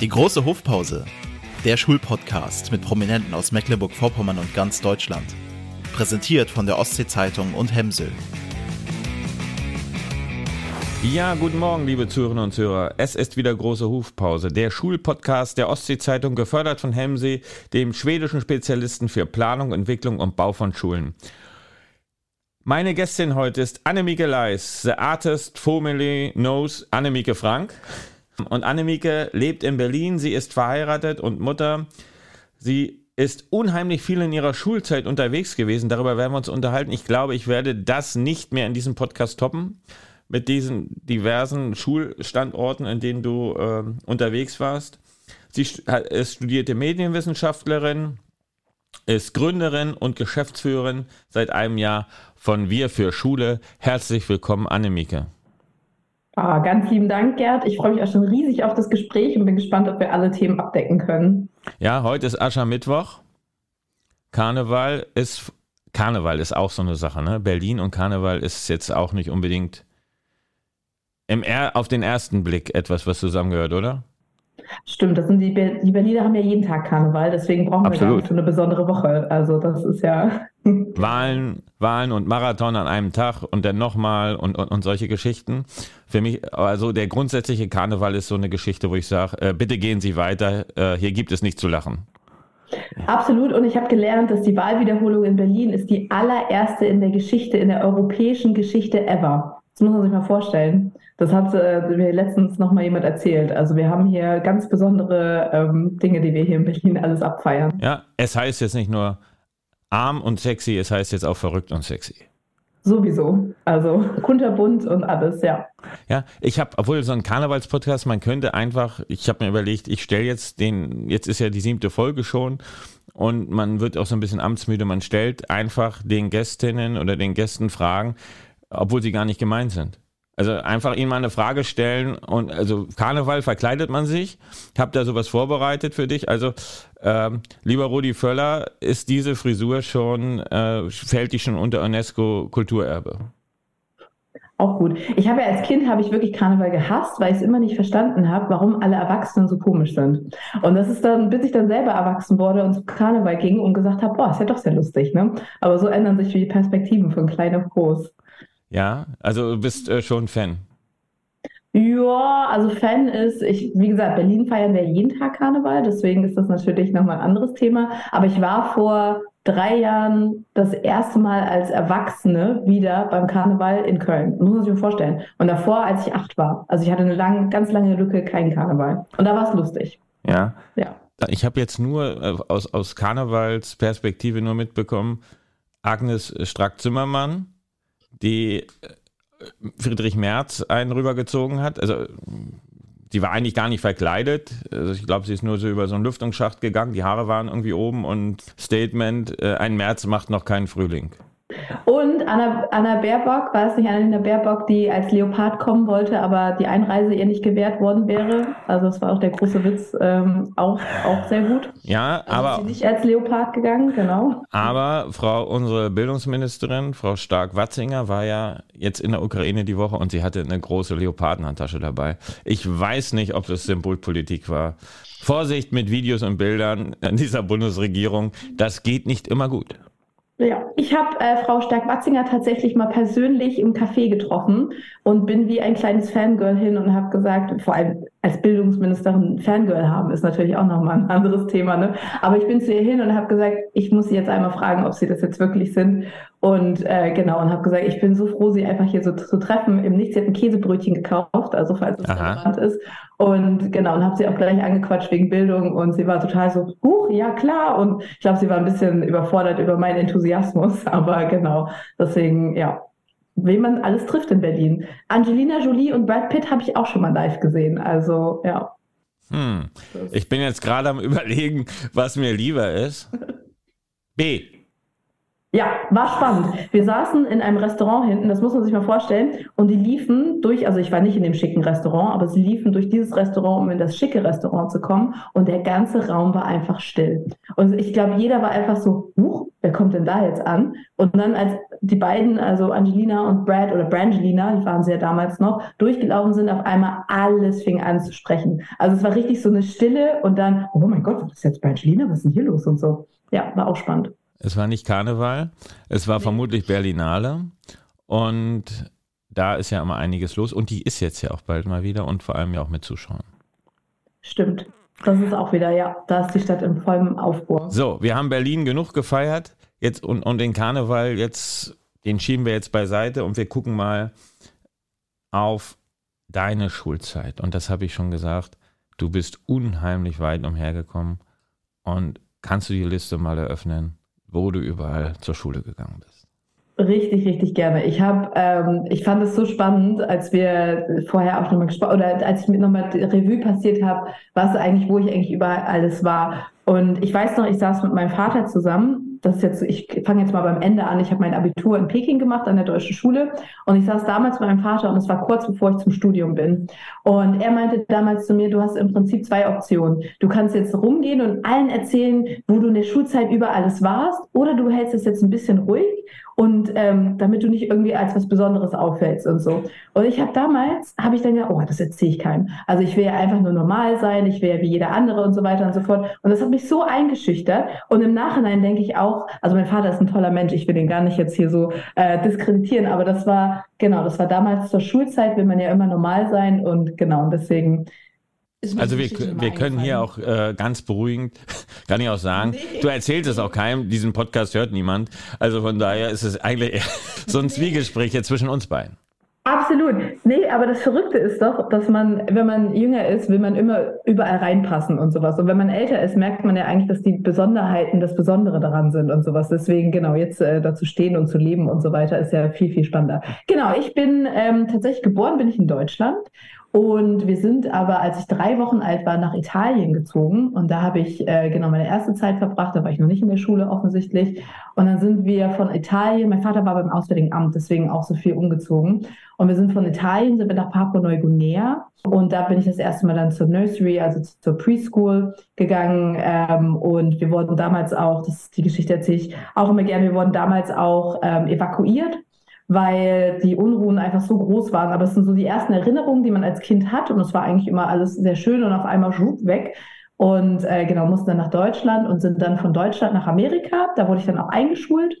Die große Hofpause. Der Schulpodcast mit Prominenten aus Mecklenburg-Vorpommern und ganz Deutschland. Präsentiert von der Ostsee-Zeitung und Hemsel. Ja, guten Morgen, liebe Zuhörerinnen und Zuhörer. Es ist wieder große Hufpause. Der Schulpodcast der Ostsee-Zeitung, gefördert von Hemsee, dem schwedischen Spezialisten für Planung, Entwicklung und Bau von Schulen. Meine Gästin heute ist Annemieke Leis, the artist formerly knows Annemieke Frank. Und Annemieke lebt in Berlin, sie ist verheiratet und Mutter. Sie ist unheimlich viel in ihrer Schulzeit unterwegs gewesen. Darüber werden wir uns unterhalten. Ich glaube, ich werde das nicht mehr in diesem Podcast toppen. Mit diesen diversen Schulstandorten, in denen du äh, unterwegs warst. Sie ist studierte Medienwissenschaftlerin, ist Gründerin und Geschäftsführerin seit einem Jahr von Wir für Schule. Herzlich willkommen, Annemieke. Ah, ganz lieben Dank, Gerd. Ich freue mich auch schon riesig auf das Gespräch und bin gespannt, ob wir alle Themen abdecken können. Ja, heute ist Aschermittwoch. Karneval ist Karneval ist auch so eine Sache, ne? Berlin und Karneval ist jetzt auch nicht unbedingt im auf den ersten Blick etwas, was zusammengehört, oder? Stimmt, das sind die, Be die Berliner haben ja jeden Tag Karneval, deswegen brauchen Absolut. wir nicht so eine besondere Woche. Also das ist ja. Wahlen, Wahlen und Marathon an einem Tag und dann nochmal und, und, und solche Geschichten. Für mich, also der grundsätzliche Karneval ist so eine Geschichte, wo ich sage, äh, bitte gehen Sie weiter, äh, hier gibt es nicht zu lachen. Absolut. Und ich habe gelernt, dass die Wahlwiederholung in Berlin ist die allererste in der Geschichte, in der europäischen Geschichte ever. Das muss man sich mal vorstellen. Das hat äh, mir letztens noch mal jemand erzählt. Also wir haben hier ganz besondere ähm, Dinge, die wir hier in Berlin alles abfeiern. Ja, es heißt jetzt nicht nur arm und sexy, es heißt jetzt auch verrückt und sexy. Sowieso. Also kunterbunt und alles, ja. Ja, ich habe, obwohl so ein Karnevalspodcast, man könnte einfach, ich habe mir überlegt, ich stelle jetzt den, jetzt ist ja die siebte Folge schon und man wird auch so ein bisschen amtsmüde, man stellt einfach den Gästinnen oder den Gästen Fragen, obwohl sie gar nicht gemeint sind. Also einfach ihnen mal eine Frage stellen und also Karneval verkleidet man sich. Ich habe da sowas vorbereitet für dich. Also ähm, lieber Rudi Völler, ist diese Frisur schon äh, fällt die schon unter UNESCO Kulturerbe? Auch gut. Ich habe ja als Kind habe ich wirklich Karneval gehasst, weil ich es immer nicht verstanden habe, warum alle Erwachsenen so komisch sind. Und das ist dann, bis ich dann selber erwachsen wurde und zu Karneval ging und gesagt habe, boah, ist ja doch sehr lustig, ne? Aber so ändern sich die Perspektiven von klein auf groß. Ja, also du bist äh, schon Fan. Ja, also Fan ist, ich, wie gesagt, Berlin feiern wir jeden Tag Karneval, deswegen ist das natürlich nochmal ein anderes Thema. Aber ich war vor drei Jahren das erste Mal als Erwachsene wieder beim Karneval in Köln. Muss man sich mal vorstellen. Und davor, als ich acht war. Also ich hatte eine lang, ganz lange Lücke, kein Karneval. Und da war es lustig. Ja. Ja. Ich habe jetzt nur äh, aus, aus Karnevalsperspektive nur mitbekommen, Agnes Strack-Zimmermann die äh, Friedrich Merz einen rübergezogen hat. Also die war eigentlich gar nicht verkleidet. Also ich glaube, sie ist nur so über so einen Lüftungsschacht gegangen. Die Haare waren irgendwie oben und Statement, äh, ein März macht noch keinen Frühling. Und Anna, Anna Baerbock, war es nicht Anna Baerbock, die als Leopard kommen wollte, aber die Einreise ihr nicht gewährt worden wäre? Also das war auch der große Witz, ähm, auch, auch sehr gut. Ja, also aber... Ist sie nicht als Leopard gegangen, genau. Aber Frau, unsere Bildungsministerin, Frau Stark-Watzinger, war ja jetzt in der Ukraine die Woche und sie hatte eine große Leopardenhandtasche dabei. Ich weiß nicht, ob das Symbolpolitik war. Vorsicht mit Videos und Bildern an dieser Bundesregierung, das geht nicht immer gut. Ja, ich habe äh, Frau Stark-Watzinger tatsächlich mal persönlich im Café getroffen und bin wie ein kleines Fangirl hin und habe gesagt, vor allem als Bildungsministerin Fangirl haben, ist natürlich auch nochmal ein anderes Thema. Ne? Aber ich bin zu ihr hin und habe gesagt, ich muss sie jetzt einmal fragen, ob sie das jetzt wirklich sind. Und äh, genau, und habe gesagt, ich bin so froh, sie einfach hier so zu treffen. Im Nichts, sie hat ein Käsebrötchen gekauft, also falls es relevant ist. Und genau, und habe sie auch gleich angequatscht wegen Bildung und sie war total so, huch, ja klar. Und ich glaube, sie war ein bisschen überfordert über meinen Enthusiasmus, aber genau, deswegen, ja, wen man alles trifft in Berlin. Angelina Jolie und Brad Pitt habe ich auch schon mal live gesehen, also ja. Hm. Ich bin jetzt gerade am überlegen, was mir lieber ist. B. Ja, war spannend. Wir saßen in einem Restaurant hinten, das muss man sich mal vorstellen, und die liefen durch, also ich war nicht in dem schicken Restaurant, aber sie liefen durch dieses Restaurant, um in das schicke Restaurant zu kommen, und der ganze Raum war einfach still. Und ich glaube, jeder war einfach so, huch, wer kommt denn da jetzt an? Und dann, als die beiden, also Angelina und Brad oder Brangelina, die waren sie ja damals noch, durchgelaufen sind, auf einmal alles fing an zu sprechen. Also es war richtig so eine Stille und dann, oh mein Gott, was ist jetzt Brangelina? Was ist denn hier los und so. Ja, war auch spannend. Es war nicht Karneval, es war nee. vermutlich Berlinale und da ist ja immer einiges los und die ist jetzt ja auch bald mal wieder und vor allem ja auch mit Zuschauern. Stimmt. Das ist auch wieder, ja, da ist die Stadt im vollen Aufbau. So, wir haben Berlin genug gefeiert jetzt und, und den Karneval jetzt, den schieben wir jetzt beiseite und wir gucken mal auf deine Schulzeit. Und das habe ich schon gesagt, du bist unheimlich weit umhergekommen und kannst du die Liste mal eröffnen? Wo du überall zur Schule gegangen bist. Richtig, richtig gerne. Ich habe, ähm, ich fand es so spannend, als wir vorher auch nochmal gesprochen oder als ich mit nochmal Revue passiert habe, was eigentlich, wo ich eigentlich überall alles war. Und ich weiß noch, ich saß mit meinem Vater zusammen das jetzt, ich fange jetzt mal beim Ende an. Ich habe mein Abitur in Peking gemacht an der deutschen Schule und ich saß damals mit meinem Vater und es war kurz bevor ich zum Studium bin. Und er meinte damals zu mir, du hast im Prinzip zwei Optionen. Du kannst jetzt rumgehen und allen erzählen, wo du in der Schulzeit über alles warst, oder du hältst es jetzt ein bisschen ruhig und ähm, damit du nicht irgendwie als was Besonderes auffällst und so. Und ich habe damals, habe ich dann gedacht, oh, das erzähle ich keinem. Also ich will ja einfach nur normal sein, ich will ja wie jeder andere und so weiter und so fort. Und das hat mich so eingeschüchtert. Und im Nachhinein denke ich auch, also mein Vater ist ein toller Mensch, ich will den gar nicht jetzt hier so äh, diskreditieren, aber das war, genau, das war damals zur Schulzeit, will man ja immer normal sein und genau, und deswegen also wir, wir können hier auch äh, ganz beruhigend, kann ich auch sagen, nee. du erzählst es auch keinem, diesen Podcast hört niemand. Also von daher ist es eigentlich so ein Zwiegespräch jetzt zwischen uns beiden. Absolut. Nee, aber das Verrückte ist doch, dass man, wenn man jünger ist, will man immer überall reinpassen und sowas. Und wenn man älter ist, merkt man ja eigentlich, dass die Besonderheiten das Besondere daran sind und sowas. Deswegen, genau, jetzt äh, dazu stehen und zu leben und so weiter ist ja viel, viel spannender. Genau, ich bin ähm, tatsächlich geboren, bin ich in Deutschland und wir sind aber, als ich drei Wochen alt war, nach Italien gezogen. Und da habe ich äh, genau meine erste Zeit verbracht. Da war ich noch nicht in der Schule offensichtlich. Und dann sind wir von Italien, mein Vater war beim Auswärtigen Amt, deswegen auch so viel umgezogen. Und wir sind von Italien, sind wir nach Papua-Neuguinea. Und da bin ich das erste Mal dann zur Nursery, also zur Preschool gegangen. Ähm, und wir wurden damals auch, das ist die Geschichte erzähle ich auch immer gerne, wir wurden damals auch ähm, evakuiert weil die Unruhen einfach so groß waren. Aber es sind so die ersten Erinnerungen, die man als Kind hat. Und es war eigentlich immer alles sehr schön und auf einmal schwupp weg. Und äh, genau, mussten dann nach Deutschland und sind dann von Deutschland nach Amerika. Da wurde ich dann auch eingeschult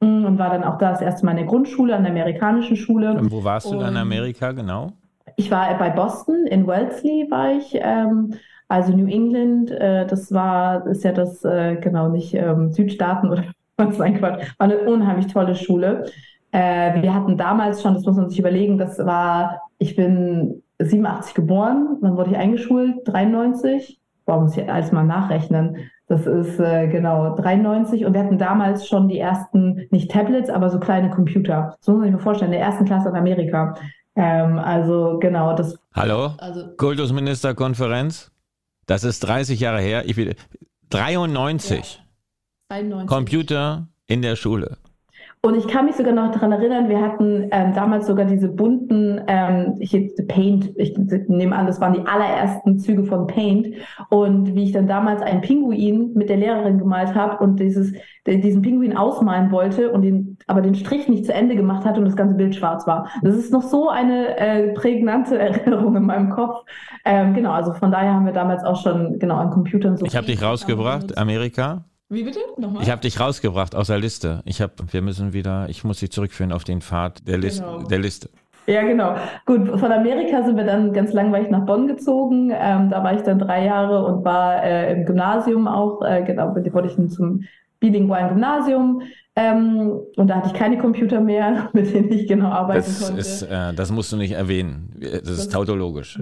mm, und war dann auch da das erste Mal in der Grundschule, an der amerikanischen Schule. Und wo warst du dann in Amerika genau? Ich war bei Boston, in Wellesley war ich. Ähm, also New England, äh, das war, ist ja das, äh, genau, nicht ähm, Südstaaten oder was, nein, Quatsch, war eine unheimlich tolle Schule. Äh, wir hatten damals schon, das muss man sich überlegen, das war, ich bin 87 geboren, wann wurde ich eingeschult? 93? Boah, muss ich alles mal nachrechnen. Das ist äh, genau 93 und wir hatten damals schon die ersten, nicht Tablets, aber so kleine Computer. So muss man sich mal vorstellen, in der ersten Klasse in Amerika. Ähm, also genau, das. Hallo? Also, Kultusministerkonferenz? Das ist 30 Jahre her. Ich will, 93. Ja, 93. Computer in der Schule. Und ich kann mich sogar noch daran erinnern, wir hatten ähm, damals sogar diese bunten, ähm, ich Paint, ich nehme an, das waren die allerersten Züge von Paint. Und wie ich dann damals einen Pinguin mit der Lehrerin gemalt habe und dieses, diesen Pinguin ausmalen wollte und den, aber den Strich nicht zu Ende gemacht hatte und das ganze Bild schwarz war. Das ist noch so eine äh, prägnante Erinnerung in meinem Kopf. Ähm, genau, also von daher haben wir damals auch schon genau an Computern so. Ich habe dich rausgebracht, Amerika. Wie bitte? Nochmal? Ich habe dich rausgebracht aus der Liste. Ich habe, wir müssen wieder, ich muss dich zurückführen auf den Pfad der, List, genau. der Liste. Ja, genau. Gut, von Amerika sind wir dann ganz langweilig nach Bonn gezogen. Ähm, da war ich dann drei Jahre und war äh, im Gymnasium auch, äh, genau, wurde ich zum bilingualen Gymnasium. Ähm, und da hatte ich keine Computer mehr, mit denen ich genau arbeiten das konnte. Ist, äh, das musst du nicht erwähnen. Das, das ist tautologisch.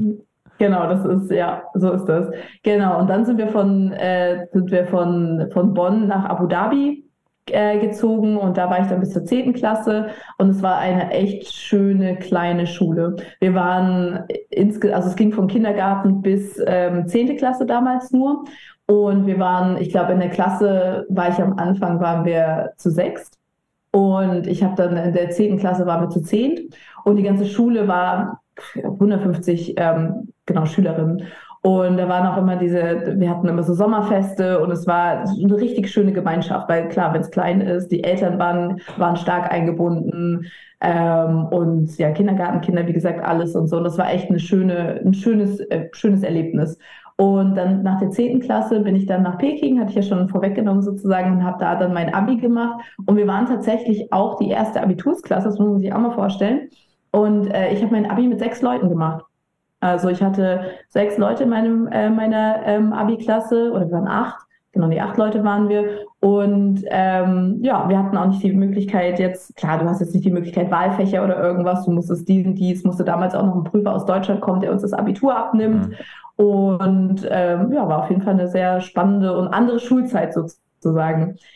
Genau, das ist, ja, so ist das. Genau, und dann sind wir von, äh, sind wir von, von Bonn nach Abu Dhabi äh, gezogen und da war ich dann bis zur 10. Klasse und es war eine echt schöne kleine Schule. Wir waren insgesamt, also es ging vom Kindergarten bis ähm, 10. Klasse damals nur und wir waren, ich glaube, in der Klasse war ich am Anfang, waren wir zu sechst Und ich habe dann in der 10. Klasse waren wir zu 10 und die ganze Schule war 150 ähm, genau, Schülerinnen. Und da waren auch immer diese, wir hatten immer so Sommerfeste und es war eine richtig schöne Gemeinschaft, weil klar, wenn es klein ist, die Eltern waren, waren stark eingebunden ähm, und ja, Kindergartenkinder, wie gesagt, alles und so. Und das war echt eine schöne, ein schönes, äh, schönes Erlebnis. Und dann nach der 10. Klasse bin ich dann nach Peking, hatte ich ja schon vorweggenommen sozusagen, und habe da dann mein Abi gemacht. Und wir waren tatsächlich auch die erste Abitursklasse, das muss man sich auch mal vorstellen. Und äh, ich habe mein Abi mit sechs Leuten gemacht. Also ich hatte sechs Leute in meinem, äh, meiner ähm, Abi-Klasse oder wir waren acht. Genau, die acht Leute waren wir. Und ähm, ja, wir hatten auch nicht die Möglichkeit jetzt, klar, du hast jetzt nicht die Möglichkeit Wahlfächer oder irgendwas, du musstest diesen, dies, musste damals auch noch ein Prüfer aus Deutschland kommen, der uns das Abitur abnimmt. Mhm. Und ähm, ja, war auf jeden Fall eine sehr spannende und andere Schulzeit sozusagen.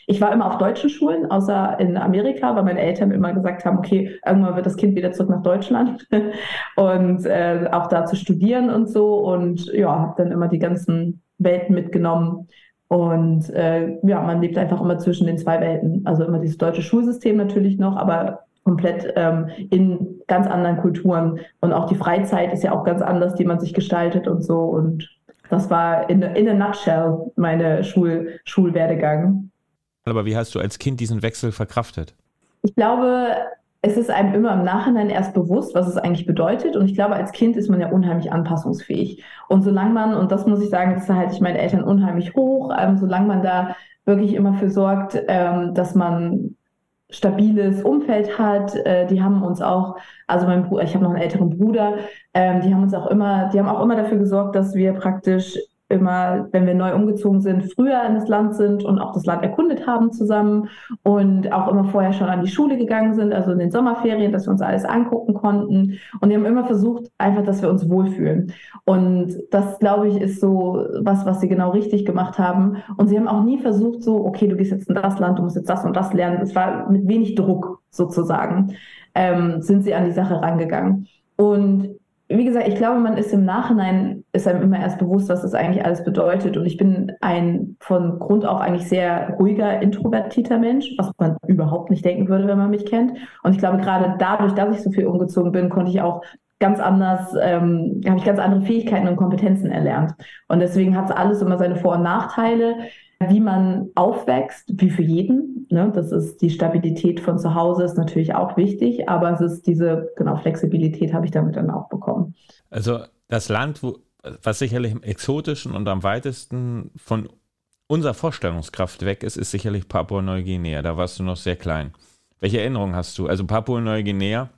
Ich war immer auf deutschen Schulen, außer in Amerika, weil meine Eltern immer gesagt haben, okay, irgendwann wird das Kind wieder zurück nach Deutschland und äh, auch da zu studieren und so. Und ja, habe dann immer die ganzen Welten mitgenommen. Und äh, ja, man lebt einfach immer zwischen den zwei Welten. Also immer dieses deutsche Schulsystem natürlich noch, aber komplett ähm, in ganz anderen Kulturen. Und auch die Freizeit ist ja auch ganz anders, die man sich gestaltet und so. Und das war in, in a nutshell meine Schul, Schulwerdegang. Aber wie hast du als Kind diesen Wechsel verkraftet? Ich glaube, es ist einem immer im Nachhinein erst bewusst, was es eigentlich bedeutet. Und ich glaube, als Kind ist man ja unheimlich anpassungsfähig. Und solange man, und das muss ich sagen, das halte ich meine Eltern unheimlich hoch, ähm, solange man da wirklich immer für sorgt, ähm, dass man stabiles Umfeld hat. Äh, die haben uns auch, also mein Bruder, ich habe noch einen älteren Bruder, ähm, die haben uns auch immer, die haben auch immer dafür gesorgt, dass wir praktisch immer, wenn wir neu umgezogen sind, früher in das Land sind und auch das Land erkundet haben zusammen und auch immer vorher schon an die Schule gegangen sind, also in den Sommerferien, dass wir uns alles angucken konnten. Und die haben immer versucht, einfach, dass wir uns wohlfühlen. Und das, glaube ich, ist so was, was sie genau richtig gemacht haben. Und sie haben auch nie versucht, so, okay, du gehst jetzt in das Land, du musst jetzt das und das lernen. Es war mit wenig Druck sozusagen, ähm, sind sie an die Sache rangegangen. Und wie gesagt, ich glaube, man ist im Nachhinein, ist einem immer erst bewusst, was das eigentlich alles bedeutet. Und ich bin ein von Grund auf eigentlich sehr ruhiger, introvertierter Mensch, was man überhaupt nicht denken würde, wenn man mich kennt. Und ich glaube, gerade dadurch, dass ich so viel umgezogen bin, konnte ich auch ganz anders, ähm, habe ich ganz andere Fähigkeiten und Kompetenzen erlernt. Und deswegen hat es alles immer seine Vor- und Nachteile wie man aufwächst, wie für jeden. Ne? Das ist die Stabilität von zu Hause ist natürlich auch wichtig, aber es ist diese genau Flexibilität habe ich damit dann auch bekommen. Also das Land, wo, was sicherlich im exotischen und am weitesten von unserer Vorstellungskraft weg ist, ist sicherlich Papua-Neuguinea. Da warst du noch sehr klein. Welche Erinnerungen hast du? Also Papua-Neuguinea.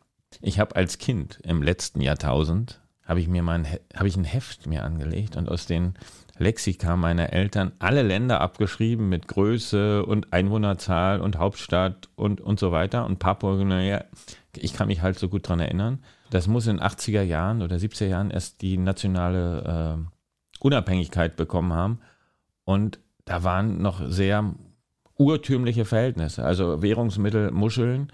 Ich habe als Kind im letzten Jahrtausend habe ich mir mein habe ich ein Heft mir angelegt und aus den Lexika meiner Eltern alle Länder abgeschrieben mit Größe und Einwohnerzahl und Hauptstadt und, und so weiter. Und Papua-Neuguinea, ich kann mich halt so gut daran erinnern, das muss in 80er Jahren oder 70er Jahren erst die nationale äh, Unabhängigkeit bekommen haben. Und da waren noch sehr urtümliche Verhältnisse, also Währungsmittel, Muscheln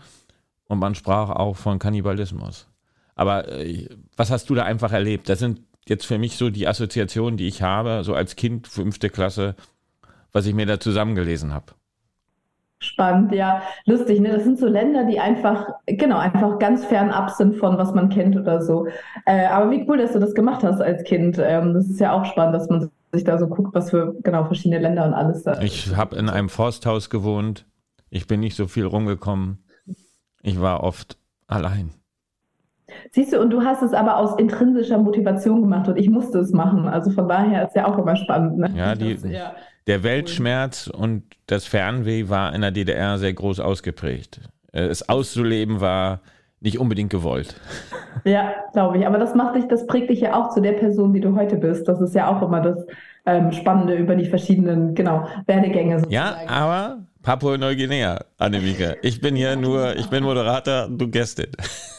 und man sprach auch von Kannibalismus. Aber äh, was hast du da einfach erlebt? Das sind jetzt für mich so die Assoziation, die ich habe, so als Kind, fünfte Klasse, was ich mir da zusammengelesen habe. Spannend, ja. Lustig, ne? Das sind so Länder, die einfach, genau, einfach ganz fernab sind von was man kennt oder so. Äh, aber wie cool, dass du das gemacht hast als Kind. Ähm, das ist ja auch spannend, dass man sich da so guckt, was für genau verschiedene Länder und alles da. Ich habe in einem Forsthaus gewohnt. Ich bin nicht so viel rumgekommen. Ich war oft allein. Siehst du, und du hast es aber aus intrinsischer Motivation gemacht und ich musste es machen. Also von daher ist ja auch immer spannend. Ne? Ja, die, das, ja, der Weltschmerz und das Fernweh war in der DDR sehr groß ausgeprägt. Äh, es auszuleben war nicht unbedingt gewollt. Ja, glaube ich. Aber das macht dich, das prägt dich ja auch zu der Person, die du heute bist. Das ist ja auch immer das ähm, Spannende über die verschiedenen, genau, Werdegänge sozusagen. Ja, aber Papua-Neuguinea, Annemike. Ich bin hier nur, ich bin Moderator, du Gästin.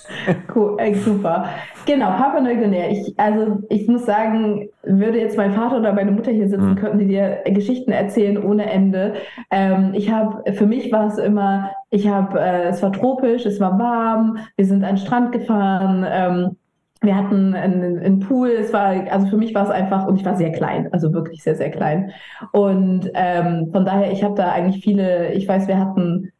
Cool, super. Genau, Papua-Neuguinea. Ich, also ich muss sagen, würde jetzt mein Vater oder meine Mutter hier sitzen, mhm. könnten die dir Geschichten erzählen ohne Ende. Ähm, ich habe, für mich war es immer, ich habe, äh, es war tropisch, es war warm, wir sind an den Strand gefahren. Ähm, wir hatten einen, einen, Pool, es war, also für mich war es einfach, und ich war sehr klein, also wirklich sehr, sehr klein. Und ähm, von daher, ich habe da eigentlich viele, ich weiß, wir hatten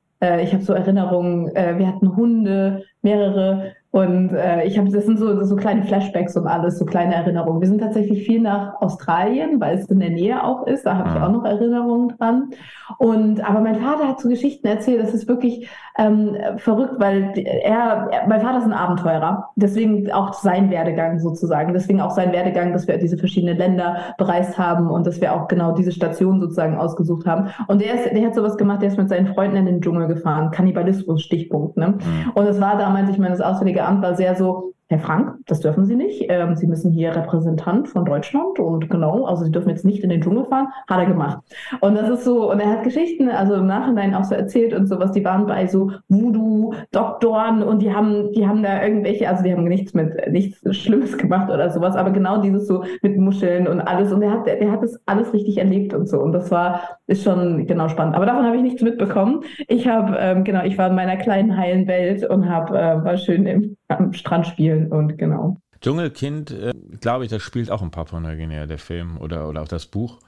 ich habe so Erinnerungen, äh, wir hatten Hunde, mehrere und äh, ich habe, das sind so, so kleine Flashbacks und alles, so kleine Erinnerungen. Wir sind tatsächlich viel nach Australien, weil es in der Nähe auch ist. Da habe ich ah. auch noch Erinnerungen dran. Und aber mein Vater hat so Geschichten erzählt. Das ist wirklich ähm, verrückt, weil er, er, mein Vater ist ein Abenteurer. Deswegen auch sein Werdegang sozusagen. Deswegen auch sein Werdegang, dass wir diese verschiedenen Länder bereist haben und dass wir auch genau diese Station sozusagen ausgesucht haben. Und der, ist, der hat sowas gemacht. Der ist mit seinen Freunden in den Dschungel gefahren. Kannibalismus Stichpunkt. Ne? Mhm. Und es war damals, ich meine, das Auswärtige Amt war sehr so, Herr Frank, das dürfen Sie nicht. Ähm, Sie müssen hier Repräsentant von Deutschland und genau, also Sie dürfen jetzt nicht in den Dschungel fahren. Hat er gemacht. Und das ist so, und er hat Geschichten, also im Nachhinein auch so erzählt und sowas, die waren bei so Voodoo-Doktoren und die haben, die haben da irgendwelche, also die haben nichts mit, nichts Schlimmes gemacht oder sowas, aber genau dieses so mit Muscheln und alles. Und der hat, der hat das alles richtig erlebt und so. Und das war, ist schon genau spannend. Aber davon habe ich nichts mitbekommen. Ich habe, ähm, genau, ich war in meiner kleinen heilen Welt und habe, äh, war schön im, am Strand spielen spielen und genau. Dschungelkind, äh, glaube ich, das spielt auch in Papua-Neuguinea, der Film oder, oder auch das Buch.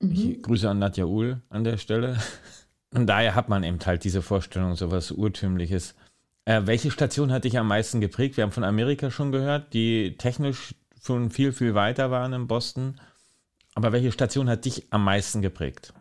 Mhm. Ich grüße an Nadja Uhl an der Stelle. Und daher hat man eben halt diese Vorstellung, so was Urtümliches. Äh, welche Station hat dich am meisten geprägt? Wir haben von Amerika schon gehört, die technisch schon viel, viel weiter waren in Boston. Aber welche Station hat dich am meisten geprägt?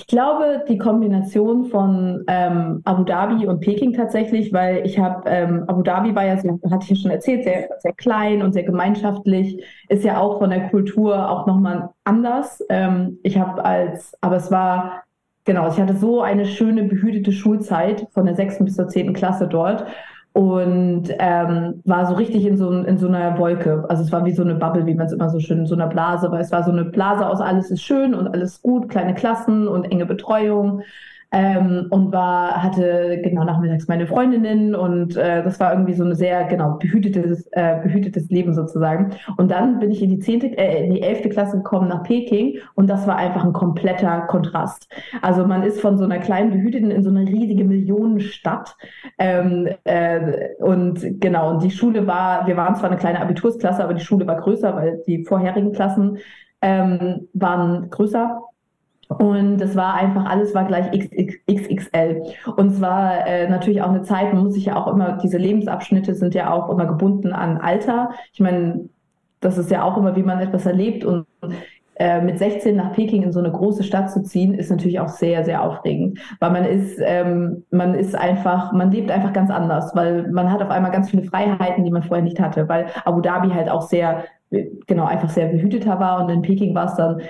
Ich glaube, die Kombination von ähm, Abu Dhabi und Peking tatsächlich, weil ich habe, ähm, Abu Dhabi war ja, hatte ich ja schon erzählt, sehr, sehr klein und sehr gemeinschaftlich, ist ja auch von der Kultur auch nochmal anders. Ähm, ich habe als, aber es war, genau, ich hatte so eine schöne, behütete Schulzeit von der sechsten bis zur zehnten Klasse dort und ähm, war so richtig in so, in so einer Wolke. Also es war wie so eine Bubble, wie man es immer so schön, in so einer Blase, weil es war so eine Blase aus alles ist schön und alles gut, kleine Klassen und enge Betreuung ähm, und war, hatte genau nachmittags meine Freundinnen und äh, das war irgendwie so ein sehr, genau, behütetes, äh, behütetes Leben sozusagen. Und dann bin ich in die zehnte, äh, in die elfte Klasse gekommen nach Peking und das war einfach ein kompletter Kontrast. Also man ist von so einer kleinen behüteten in so eine riesige Millionenstadt ähm, äh, und genau, und die Schule war, wir waren zwar eine kleine Abitursklasse, aber die Schule war größer, weil die vorherigen Klassen ähm, waren größer und das war einfach, alles war gleich XXL. Und es war äh, natürlich auch eine Zeit, man muss sich ja auch immer, diese Lebensabschnitte sind ja auch immer gebunden an Alter. Ich meine, das ist ja auch immer, wie man etwas erlebt. Und äh, mit 16 nach Peking in so eine große Stadt zu ziehen, ist natürlich auch sehr, sehr aufregend. Weil man ist, ähm, man ist einfach, man lebt einfach ganz anders, weil man hat auf einmal ganz viele Freiheiten, die man vorher nicht hatte, weil Abu Dhabi halt auch sehr genau einfach sehr behüteter war und in Peking war es dann äh,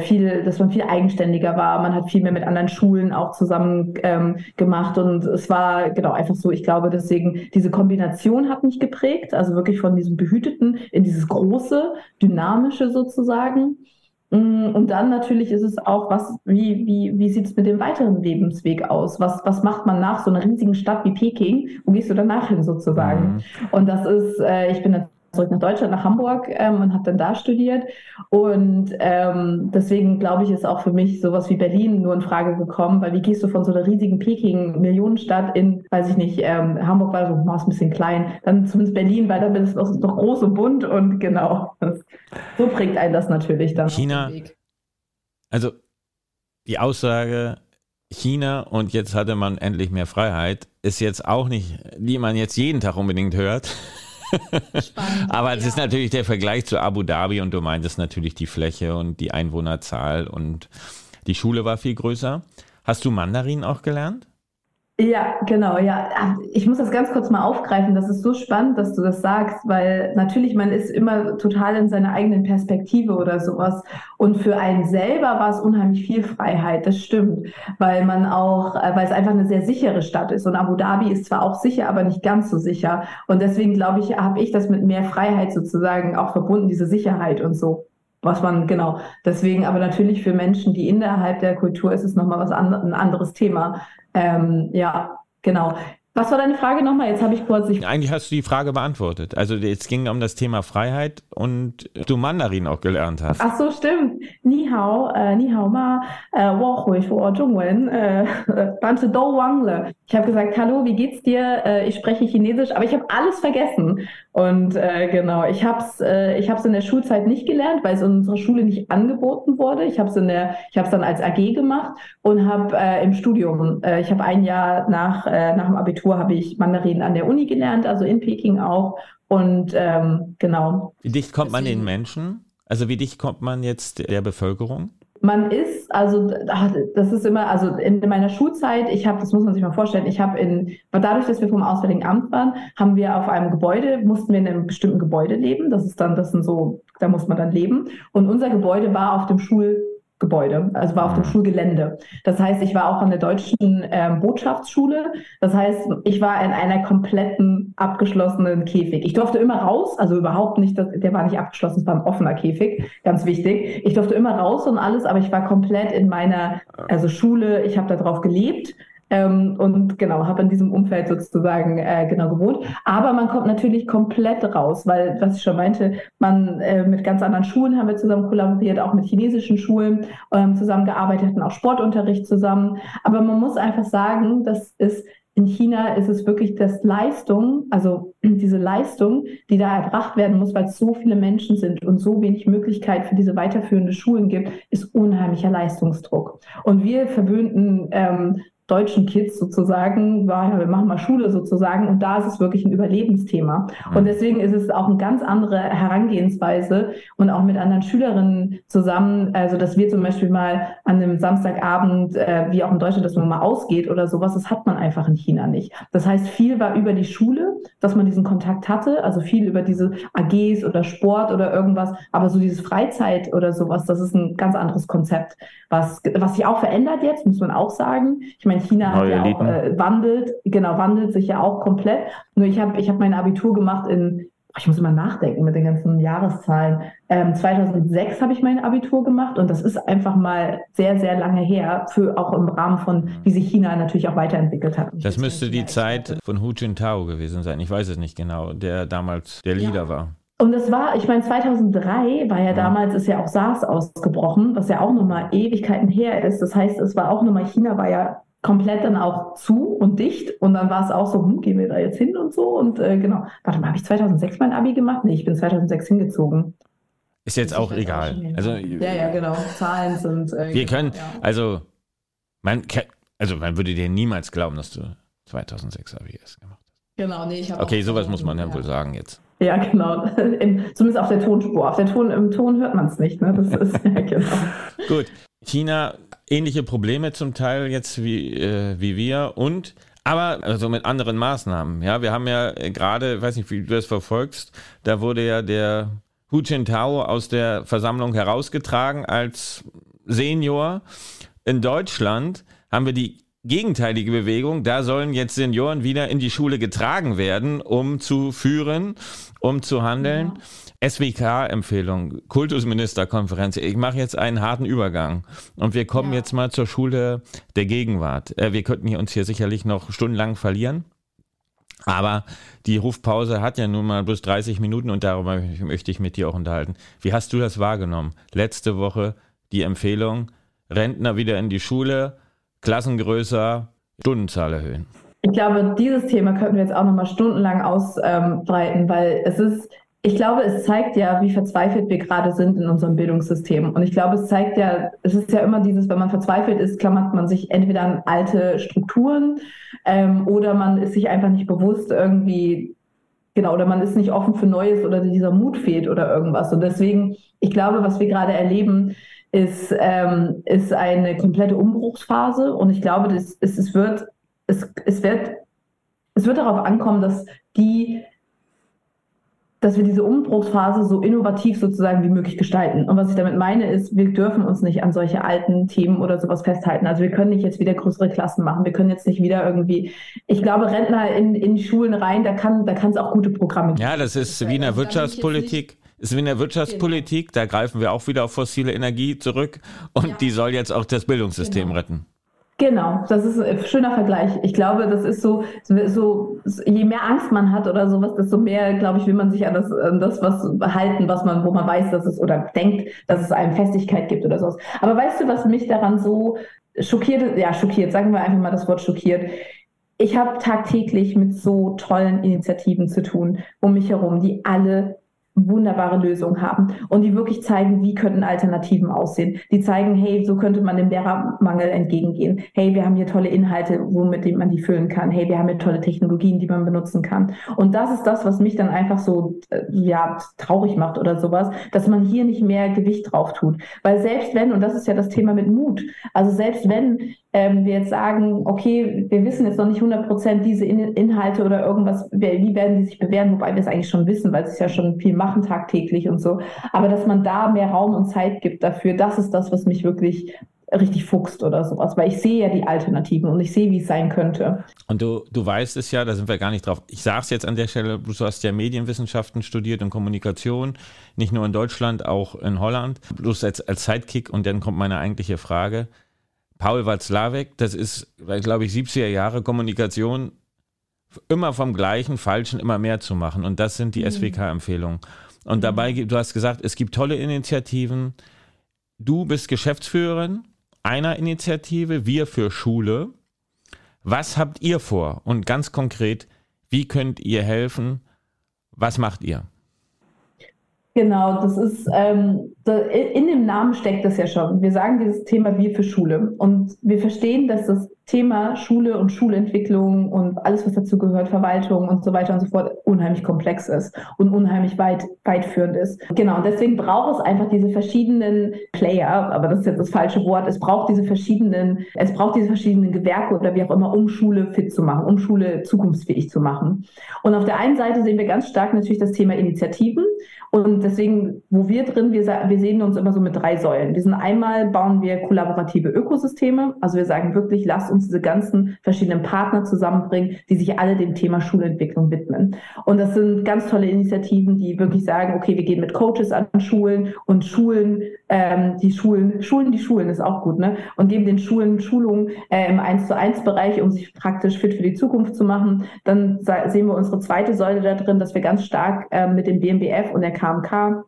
viel, dass man viel eigenständiger war. Man hat viel mehr mit anderen Schulen auch zusammen ähm, gemacht und es war genau einfach so. Ich glaube, deswegen diese Kombination hat mich geprägt, also wirklich von diesem behüteten in dieses große, dynamische sozusagen. Mm, und dann natürlich ist es auch, was, wie, wie, wie sieht es mit dem weiteren Lebensweg aus? Was, was macht man nach so einer riesigen Stadt wie Peking? Wo gehst du danach hin sozusagen? Mhm. Und das ist, äh, ich bin zurück nach Deutschland, nach Hamburg ähm, und habe dann da studiert. Und ähm, deswegen glaube ich, ist auch für mich sowas wie Berlin nur in Frage gekommen, weil wie gehst du von so einer riesigen Peking-Millionenstadt in, weiß ich nicht, ähm, Hamburg war so oh, ein bisschen klein, dann zumindest Berlin, weil dann ist es noch groß und bunt und genau. Das, so prägt einen das natürlich dann. China, also die Aussage, China und jetzt hatte man endlich mehr Freiheit, ist jetzt auch nicht, die man jetzt jeden Tag unbedingt hört. Spannend, Aber es ja. ist natürlich der Vergleich zu Abu Dhabi und du meintest natürlich die Fläche und die Einwohnerzahl und die Schule war viel größer. Hast du Mandarin auch gelernt? Ja, genau, ja. Ich muss das ganz kurz mal aufgreifen. Das ist so spannend, dass du das sagst, weil natürlich man ist immer total in seiner eigenen Perspektive oder sowas. Und für einen selber war es unheimlich viel Freiheit, das stimmt. Weil man auch, äh, weil es einfach eine sehr sichere Stadt ist. Und Abu Dhabi ist zwar auch sicher, aber nicht ganz so sicher. Und deswegen glaube ich, habe ich das mit mehr Freiheit sozusagen auch verbunden, diese Sicherheit und so was man, genau. Deswegen aber natürlich für Menschen, die innerhalb der Kultur ist, ist nochmal was an, ein anderes Thema. Ähm, ja, genau. Was war deine Frage nochmal? Jetzt habe ich kurz. Ich Eigentlich hast du die Frage beantwortet. Also es ging um das Thema Freiheit und du Mandarin auch gelernt hast. Ach so, stimmt. Ni hao, äh, ni hao ma, äh, wo hui shuo zhongwen, äh, banche do wangle. Ich habe gesagt, hallo, wie geht's dir? Äh, ich spreche Chinesisch, aber ich habe alles vergessen. Und äh, genau, ich habe es äh, ich hab's in der Schulzeit nicht gelernt, weil es in unserer Schule nicht angeboten wurde. Ich habe es in der, ich habe es dann als AG gemacht und habe äh, im Studium, äh, ich habe ein Jahr nach, äh, nach dem Abitur habe ich Mandarin an der Uni gelernt, also in Peking auch. Und ähm, genau. Wie dicht kommt man den Menschen? Also wie dicht kommt man jetzt der Bevölkerung? Man ist, also das ist immer, also in meiner Schulzeit, ich habe, das muss man sich mal vorstellen, ich habe in, dadurch, dass wir vom Auswärtigen Amt waren, haben wir auf einem Gebäude, mussten wir in einem bestimmten Gebäude leben. Das ist dann, das sind so, da muss man dann leben. Und unser Gebäude war auf dem Schul, Gebäude, also war auf dem mhm. Schulgelände. Das heißt, ich war auch an der deutschen ähm, Botschaftsschule. Das heißt, ich war in einer kompletten abgeschlossenen Käfig. Ich durfte immer raus, also überhaupt nicht, der war nicht abgeschlossen, es war ein offener Käfig, ganz wichtig. Ich durfte immer raus und alles, aber ich war komplett in meiner also Schule, ich habe da drauf gelebt ähm, und genau, habe in diesem Umfeld sozusagen äh, genau gewohnt. Aber man kommt natürlich komplett raus, weil, was ich schon meinte, man äh, mit ganz anderen Schulen haben wir zusammen kollaboriert, auch mit chinesischen Schulen ähm, zusammengearbeitet und auch Sportunterricht zusammen. Aber man muss einfach sagen, dass es in China ist es wirklich das Leistung, also diese Leistung, die da erbracht werden muss, weil es so viele Menschen sind und so wenig Möglichkeit für diese weiterführende Schulen gibt, ist unheimlicher Leistungsdruck. Und wir verwöhnten ähm, deutschen Kids sozusagen, war, ja, wir machen mal Schule sozusagen und da ist es wirklich ein Überlebensthema. Mhm. Und deswegen ist es auch eine ganz andere Herangehensweise und auch mit anderen Schülerinnen zusammen, also dass wir zum Beispiel mal an einem Samstagabend, äh, wie auch in Deutschland, dass man mal ausgeht oder sowas, das hat man einfach in China nicht. Das heißt, viel war über die Schule, dass man diesen Kontakt hatte, also viel über diese AGs oder Sport oder irgendwas, aber so dieses Freizeit oder sowas, das ist ein ganz anderes Konzept, was, was sich auch verändert jetzt, muss man auch sagen. Ich meine, China hat ja auch, äh, wandelt, genau, wandelt sich ja auch komplett. Nur ich habe ich hab mein Abitur gemacht in, ich muss immer nachdenken mit den ganzen Jahreszahlen. Ähm, 2006 habe ich mein Abitur gemacht und das ist einfach mal sehr, sehr lange her, für auch im Rahmen von, wie sich China natürlich auch weiterentwickelt hat. Das müsste die Zeit von Hu Jintao gewesen sein. Ich weiß es nicht genau, der damals der Leader ja. war. Und das war, ich meine, 2003 war ja damals, ist ja auch SARS ausgebrochen, was ja auch nochmal Ewigkeiten her ist. Das heißt, es war auch nochmal, China war ja komplett dann auch zu und dicht. Und dann war es auch so, hm, gehen wir da jetzt hin und so. Und äh, genau, warte mal, habe ich 2006 mein Abi gemacht? Nee, ich bin 2006 hingezogen. Ist jetzt auch egal. Auch also, ja, ja, genau. Zahlen sind. Äh, wir können, ja. also, man, also man würde dir niemals glauben, dass du 2006 Abi erst gemacht hast. Genau, nee, ich habe. Okay, sowas muss man ja, ja wohl sagen jetzt. Ja, genau. Im, zumindest auf der Tonspur. Auf der Ton, Im Ton hört man es nicht. Ne? Das ist, ja, genau. Gut. China ähnliche Probleme zum Teil jetzt wie, äh, wie wir und aber also mit anderen Maßnahmen. Ja, wir haben ja gerade, weiß nicht, wie du das verfolgst, da wurde ja der Hu Jintao aus der Versammlung herausgetragen als Senior. In Deutschland haben wir die gegenteilige Bewegung. Da sollen jetzt Senioren wieder in die Schule getragen werden, um zu führen, um zu handeln. Ja. SWK-Empfehlung, Kultusministerkonferenz. Ich mache jetzt einen harten Übergang und wir kommen ja. jetzt mal zur Schule der Gegenwart. Äh, wir könnten uns hier sicherlich noch stundenlang verlieren. Aber die Rufpause hat ja nun mal bloß 30 Minuten und darüber möchte ich mit dir auch unterhalten. Wie hast du das wahrgenommen? Letzte Woche die Empfehlung, Rentner wieder in die Schule, Klassen größer, Stundenzahl erhöhen. Ich glaube, dieses Thema könnten wir jetzt auch nochmal stundenlang ausbreiten, weil es ist ich glaube, es zeigt ja, wie verzweifelt wir gerade sind in unserem Bildungssystem. Und ich glaube, es zeigt ja, es ist ja immer dieses, wenn man verzweifelt ist, klammert man sich entweder an alte Strukturen ähm, oder man ist sich einfach nicht bewusst irgendwie, genau, oder man ist nicht offen für Neues oder dieser Mut fehlt oder irgendwas. Und deswegen, ich glaube, was wir gerade erleben, ist, ähm, ist eine komplette Umbruchsphase. Und ich glaube, das, es, es, wird, es, es, wird, es wird darauf ankommen, dass die dass wir diese Umbruchsphase so innovativ sozusagen wie möglich gestalten. Und was ich damit meine, ist, wir dürfen uns nicht an solche alten Themen oder sowas festhalten. Also wir können nicht jetzt wieder größere Klassen machen. Wir können jetzt nicht wieder irgendwie, ich glaube, Rentner in, in Schulen rein, da kann, da kann es auch gute Programme geben. Ja, das ist wie in der Wirtschaftspolitik. Ist wie in der Wirtschaftspolitik, da greifen wir auch wieder auf fossile Energie zurück und ja. die soll jetzt auch das Bildungssystem genau. retten. Genau, das ist ein schöner Vergleich. Ich glaube, das ist so, so, je mehr Angst man hat oder sowas, desto mehr, glaube ich, will man sich an das, an das was halten, was man, wo man weiß, dass es oder denkt, dass es einem Festigkeit gibt oder sowas. Aber weißt du, was mich daran so schockiert, ja, schockiert, sagen wir einfach mal das Wort schockiert. Ich habe tagtäglich mit so tollen Initiativen zu tun um mich herum, die alle wunderbare Lösungen haben und die wirklich zeigen, wie könnten Alternativen aussehen. Die zeigen, hey, so könnte man dem Lehrermangel entgegengehen. Hey, wir haben hier tolle Inhalte, womit man die füllen kann. Hey, wir haben hier tolle Technologien, die man benutzen kann. Und das ist das, was mich dann einfach so, äh, ja, traurig macht oder sowas, dass man hier nicht mehr Gewicht drauf tut. Weil selbst wenn, und das ist ja das Thema mit Mut, also selbst wenn ähm, wir jetzt sagen, okay, wir wissen jetzt noch nicht 100 Prozent diese In Inhalte oder irgendwas, wie werden die sich bewähren, wobei wir es eigentlich schon wissen, weil es ja schon viel machen tagtäglich und so. Aber dass man da mehr Raum und Zeit gibt dafür, das ist das, was mich wirklich richtig fuchst oder sowas, weil ich sehe ja die Alternativen und ich sehe, wie es sein könnte. Und du, du weißt es ja, da sind wir gar nicht drauf. Ich sage es jetzt an der Stelle, du hast ja Medienwissenschaften studiert und Kommunikation, nicht nur in Deutschland, auch in Holland, bloß als, als Sidekick und dann kommt meine eigentliche Frage. Paul Watzlawick, das ist, glaube ich, 70er Jahre Kommunikation, immer vom Gleichen, Falschen immer mehr zu machen. Und das sind die mhm. SWK-Empfehlungen. Und mhm. dabei, du hast gesagt, es gibt tolle Initiativen. Du bist Geschäftsführerin einer Initiative, wir für Schule. Was habt ihr vor? Und ganz konkret, wie könnt ihr helfen? Was macht ihr? Genau, das ist ähm, in dem Namen steckt das ja schon. Wir sagen dieses Thema wir für Schule und wir verstehen, dass das Thema Schule und Schulentwicklung und alles, was dazu gehört, Verwaltung und so weiter und so fort, unheimlich komplex ist und unheimlich weit, weitführend ist. Genau, und deswegen braucht es einfach diese verschiedenen Player, aber das ist jetzt das falsche Wort, es braucht diese verschiedenen, es braucht diese verschiedenen Gewerke oder wie auch immer, um Schule fit zu machen, um Schule zukunftsfähig zu machen. Und auf der einen Seite sehen wir ganz stark natürlich das Thema Initiativen und deswegen, wo wir drin, wir, wir sehen uns immer so mit drei Säulen. Wir sind einmal, bauen wir kollaborative Ökosysteme. Also wir sagen wirklich, lasst uns diese ganzen verschiedenen Partner zusammenbringen, die sich alle dem Thema Schulentwicklung widmen. Und das sind ganz tolle Initiativen, die wirklich sagen, okay, wir gehen mit Coaches an Schulen und Schulen, ähm, die Schulen, Schulen, die Schulen ist auch gut, ne? Und geben den Schulen Schulungen äh, im 1 zu 1 Bereich, um sich praktisch fit für die Zukunft zu machen. Dann sehen wir unsere zweite Säule da drin, dass wir ganz stark äh, mit dem BMBF und der KMK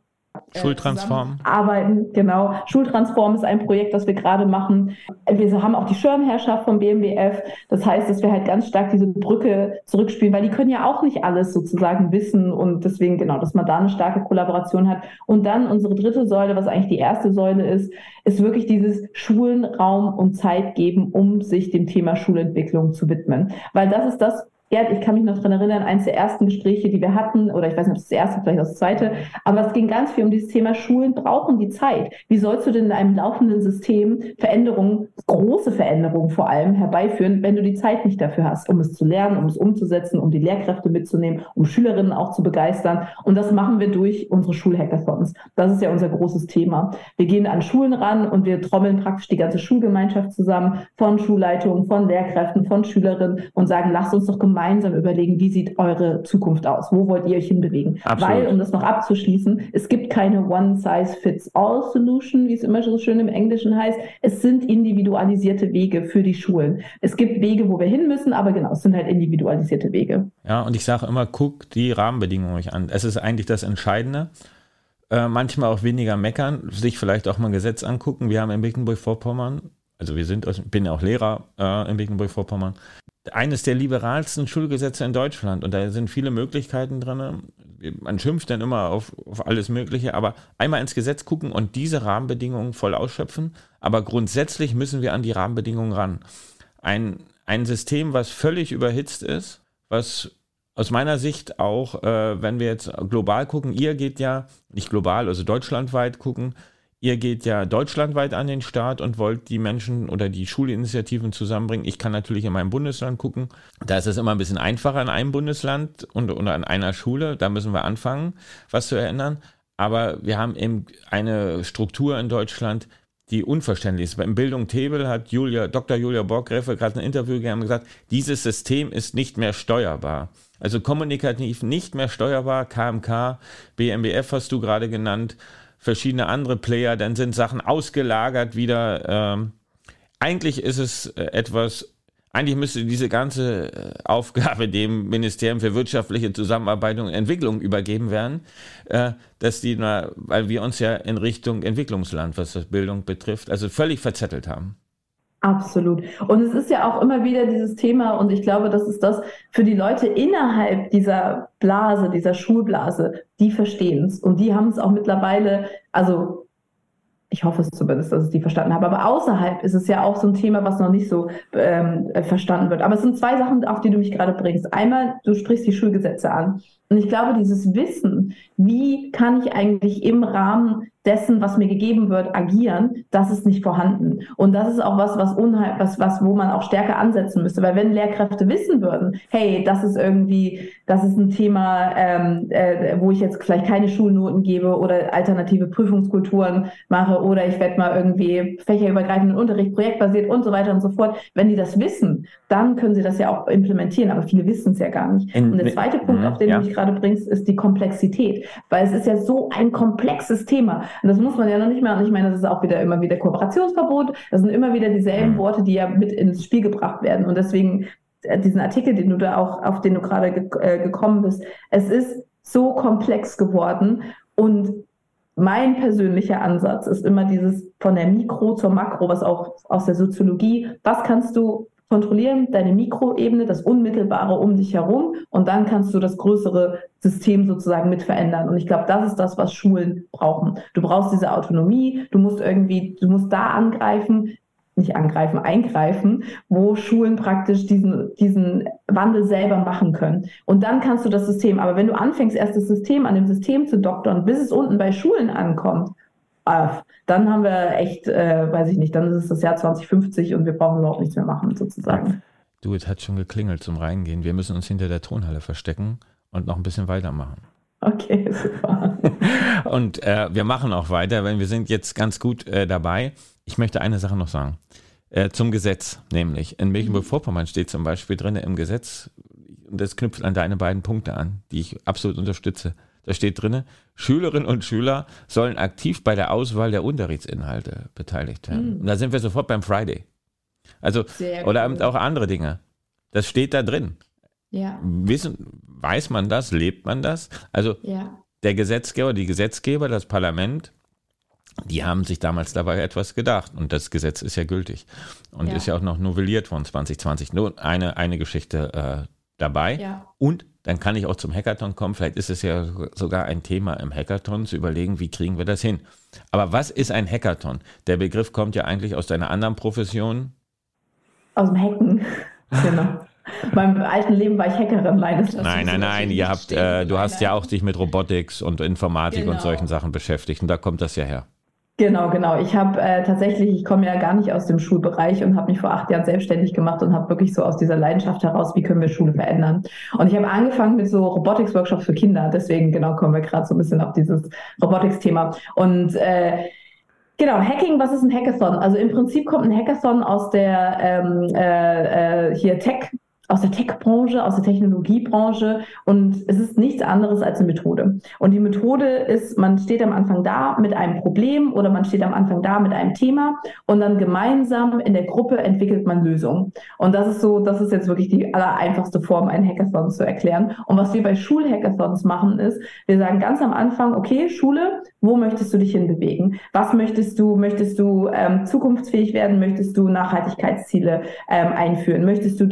äh, Schultransform. Arbeiten, genau. Schultransform ist ein Projekt, das wir gerade machen. Wir haben auch die Schirmherrschaft vom BMBF. Das heißt, dass wir halt ganz stark diese Brücke zurückspielen, weil die können ja auch nicht alles sozusagen wissen und deswegen genau, dass man da eine starke Kollaboration hat. Und dann unsere dritte Säule, was eigentlich die erste Säule ist, ist wirklich dieses Schulen Raum und Zeit geben, um sich dem Thema Schulentwicklung zu widmen. Weil das ist das, Gerd, ich kann mich noch daran erinnern, eines der ersten Gespräche, die wir hatten, oder ich weiß nicht, ob es das erste, vielleicht das zweite, aber es ging ganz viel um dieses Thema Schulen brauchen die Zeit. Wie sollst du denn in einem laufenden System Veränderungen, große Veränderungen vor allem herbeiführen, wenn du die Zeit nicht dafür hast, um es zu lernen, um es umzusetzen, um die Lehrkräfte mitzunehmen, um Schülerinnen auch zu begeistern. Und das machen wir durch unsere Schulhackathons. Das ist ja unser großes Thema. Wir gehen an Schulen ran und wir trommeln praktisch die ganze Schulgemeinschaft zusammen, von Schulleitungen, von Lehrkräften, von Schülerinnen und sagen, lasst uns doch gemeinsam gemeinsam überlegen, wie sieht eure Zukunft aus? Wo wollt ihr euch hinbewegen? Absolut. Weil, um das noch abzuschließen, es gibt keine One-Size-Fits-All-Solution, wie es immer so schön im Englischen heißt. Es sind individualisierte Wege für die Schulen. Es gibt Wege, wo wir hin müssen, aber genau, es sind halt individualisierte Wege. Ja, und ich sage immer, guckt die Rahmenbedingungen euch an. Es ist eigentlich das Entscheidende äh, manchmal auch weniger meckern, sich vielleicht auch mal ein Gesetz angucken. Wir haben in Mecklenburg-Vorpommern, also wir sind, bin ja auch Lehrer äh, in Mecklenburg-Vorpommern, eines der liberalsten Schulgesetze in Deutschland und da sind viele Möglichkeiten drin. Man schimpft dann immer auf, auf alles Mögliche, aber einmal ins Gesetz gucken und diese Rahmenbedingungen voll ausschöpfen. Aber grundsätzlich müssen wir an die Rahmenbedingungen ran. Ein, ein System, was völlig überhitzt ist, was aus meiner Sicht auch, äh, wenn wir jetzt global gucken, ihr geht ja, nicht global, also deutschlandweit gucken, Ihr geht ja deutschlandweit an den Start und wollt die Menschen oder die Schulinitiativen zusammenbringen. Ich kann natürlich in meinem Bundesland gucken. Da ist es immer ein bisschen einfacher in einem Bundesland und, oder an einer Schule. Da müssen wir anfangen, was zu ändern. Aber wir haben eben eine Struktur in Deutschland, die unverständlich ist. Beim Bildung Tebel hat Julia, Dr. Julia Borggräfe gerade ein Interview gegeben und gesagt, dieses System ist nicht mehr steuerbar. Also kommunikativ nicht mehr steuerbar. KMK, BMBF hast du gerade genannt verschiedene andere Player, dann sind Sachen ausgelagert wieder. Ähm, eigentlich ist es äh, etwas, eigentlich müsste diese ganze äh, Aufgabe dem Ministerium für wirtschaftliche Zusammenarbeit und Entwicklung übergeben werden, äh, dass die, weil wir uns ja in Richtung Entwicklungsland, was das Bildung betrifft, also völlig verzettelt haben. Absolut. Und es ist ja auch immer wieder dieses Thema, und ich glaube, das ist das für die Leute innerhalb dieser Blase, dieser Schulblase, die verstehen es. Und die haben es auch mittlerweile, also ich hoffe es zumindest, dass ich die verstanden habe. Aber außerhalb ist es ja auch so ein Thema, was noch nicht so ähm, verstanden wird. Aber es sind zwei Sachen, auf die du mich gerade bringst. Einmal, du sprichst die Schulgesetze an. Und ich glaube, dieses Wissen, wie kann ich eigentlich im Rahmen dessen, was mir gegeben wird, agieren, das ist nicht vorhanden. Und das ist auch was, was unheim, was, was, wo man auch stärker ansetzen müsste. Weil wenn Lehrkräfte wissen würden, hey, das ist irgendwie, das ist ein Thema, ähm, äh, wo ich jetzt vielleicht keine Schulnoten gebe oder alternative Prüfungskulturen mache oder ich werde mal irgendwie fächerübergreifenden Unterricht, projektbasiert und so weiter und so fort. Wenn die das wissen, dann können sie das ja auch implementieren. Aber viele wissen es ja gar nicht. In, und der zweite Punkt, auf den ja. du mich gerade bringst, ist die Komplexität. Weil es ist ja so ein komplexes Thema. Und das muss man ja noch nicht mehr. Und ich meine, das ist auch wieder immer wieder Kooperationsverbot. Das sind immer wieder dieselben mhm. Worte, die ja mit ins Spiel gebracht werden. Und deswegen äh, diesen Artikel, den du da auch, auf den du gerade ge äh, gekommen bist, es ist so komplex geworden und mein persönlicher Ansatz ist immer dieses von der Mikro zur Makro, was auch aus der Soziologie, was kannst du kontrollieren, deine Mikroebene, das Unmittelbare um dich herum und dann kannst du das größere System sozusagen mit verändern. Und ich glaube, das ist das, was Schulen brauchen. Du brauchst diese Autonomie, du musst irgendwie, du musst da angreifen, nicht angreifen, eingreifen, wo Schulen praktisch diesen, diesen Wandel selber machen können. Und dann kannst du das System, aber wenn du anfängst, erst das System an dem System zu doktern, bis es unten bei Schulen ankommt, dann haben wir echt, äh, weiß ich nicht, dann ist es das Jahr 2050 und wir brauchen überhaupt nichts mehr machen, sozusagen. Du, es hat schon geklingelt zum Reingehen. Wir müssen uns hinter der Tonhalle verstecken und noch ein bisschen weitermachen. Okay, super. und äh, wir machen auch weiter, weil wir sind jetzt ganz gut äh, dabei. Ich möchte eine Sache noch sagen. Äh, zum Gesetz, nämlich. In Mecklenburg-Vorpommern steht zum Beispiel drin im Gesetz, und das knüpft an deine beiden Punkte an, die ich absolut unterstütze. Da steht drin, Schülerinnen und Schüler sollen aktiv bei der Auswahl der Unterrichtsinhalte beteiligt werden. Mhm. Und da sind wir sofort beim Friday. Also, Sehr oder cool. auch andere Dinge. Das steht da drin. Ja. Wissen, weiß man das, lebt man das? Also, ja. der Gesetzgeber, die Gesetzgeber, das Parlament, die haben sich damals dabei etwas gedacht. Und das Gesetz ist ja gültig. Und ja. ist ja auch noch novelliert von 2020. Nur eine, eine Geschichte äh, dabei. Ja. Und dann kann ich auch zum Hackathon kommen. Vielleicht ist es ja sogar ein Thema im Hackathon, zu überlegen, wie kriegen wir das hin. Aber was ist ein Hackathon? Der Begriff kommt ja eigentlich aus deiner anderen Profession. Aus dem Hacken, genau. Beim alten Leben war ich Hackerin, meines Nein, nein, nein. Ihr habt, äh, du hast ja auch dich mit Robotics und Informatik genau. und solchen Sachen beschäftigt und da kommt das ja her. Genau, genau. Ich habe äh, tatsächlich, ich komme ja gar nicht aus dem Schulbereich und habe mich vor acht Jahren selbstständig gemacht und habe wirklich so aus dieser Leidenschaft heraus, wie können wir Schule verändern. Und ich habe angefangen mit so Robotics-Workshops für Kinder. Deswegen genau kommen wir gerade so ein bisschen auf dieses Robotics-Thema. Und äh, Genau, Hacking, was ist ein Hackathon? Also im Prinzip kommt ein Hackathon aus der ähm, äh, äh hier Tech, aus der Tech-Branche, aus der Technologiebranche und es ist nichts anderes als eine Methode. Und die Methode ist, man steht am Anfang da mit einem Problem oder man steht am Anfang da mit einem Thema und dann gemeinsam in der Gruppe entwickelt man Lösungen. Und das ist so, das ist jetzt wirklich die allereinfachste Form, einen Hackathon zu erklären. Und was wir bei Schulhackathons machen, ist, wir sagen ganz am Anfang, okay, Schule, wo möchtest du dich hinbewegen? Was möchtest du? Möchtest du ähm, zukunftsfähig werden? Möchtest du Nachhaltigkeitsziele ähm, einführen? Möchtest du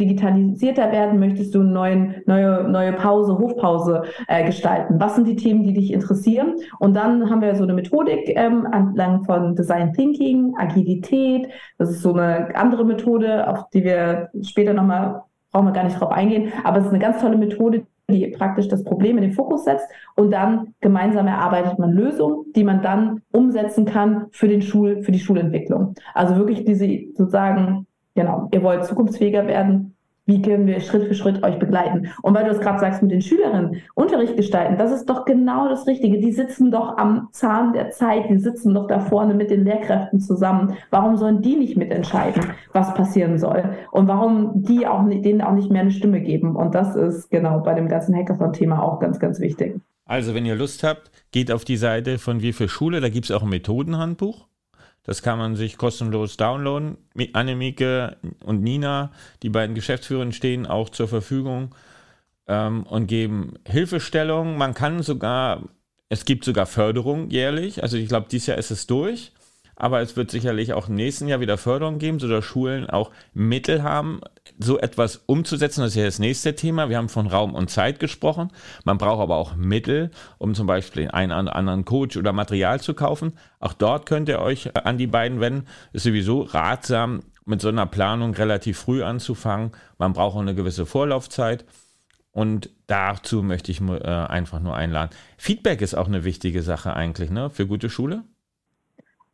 digitalisierter werden? Möchtest du eine neuen, neue, neue Pause, Hofpause äh, gestalten? Was sind die Themen, die dich interessieren? Und dann haben wir so eine Methodik ähm, anlang von Design Thinking, Agilität. Das ist so eine andere Methode, auf die wir später nochmal brauchen wir gar nicht drauf eingehen, aber es ist eine ganz tolle Methode, die praktisch das Problem in den Fokus setzt und dann gemeinsam erarbeitet man Lösungen, die man dann umsetzen kann für den Schul, für die Schulentwicklung. Also wirklich diese sozusagen, genau, ihr wollt zukunftsfähiger werden, wie können wir Schritt für Schritt euch begleiten? Und weil du es gerade sagst mit den Schülerinnen, Unterricht gestalten, das ist doch genau das Richtige. Die sitzen doch am Zahn der Zeit, die sitzen doch da vorne mit den Lehrkräften zusammen. Warum sollen die nicht mitentscheiden, was passieren soll? Und warum die auch denen auch nicht mehr eine Stimme geben? Und das ist genau bei dem ganzen Hackathon-Thema auch ganz, ganz wichtig. Also, wenn ihr Lust habt, geht auf die Seite von Wir für Schule, da gibt es auch ein Methodenhandbuch. Das kann man sich kostenlos downloaden. Annemieke und Nina, die beiden Geschäftsführerinnen, stehen auch zur Verfügung ähm, und geben Hilfestellung. Man kann sogar, es gibt sogar Förderung jährlich. Also ich glaube, dieses Jahr ist es durch. Aber es wird sicherlich auch im nächsten Jahr wieder Förderung geben, sodass Schulen auch Mittel haben, so etwas umzusetzen. Das ist ja das nächste Thema. Wir haben von Raum und Zeit gesprochen. Man braucht aber auch Mittel, um zum Beispiel einen anderen Coach oder Material zu kaufen. Auch dort könnt ihr euch an die beiden wenden. Ist sowieso ratsam, mit so einer Planung relativ früh anzufangen. Man braucht auch eine gewisse Vorlaufzeit. Und dazu möchte ich äh, einfach nur einladen. Feedback ist auch eine wichtige Sache eigentlich, ne, für gute Schule.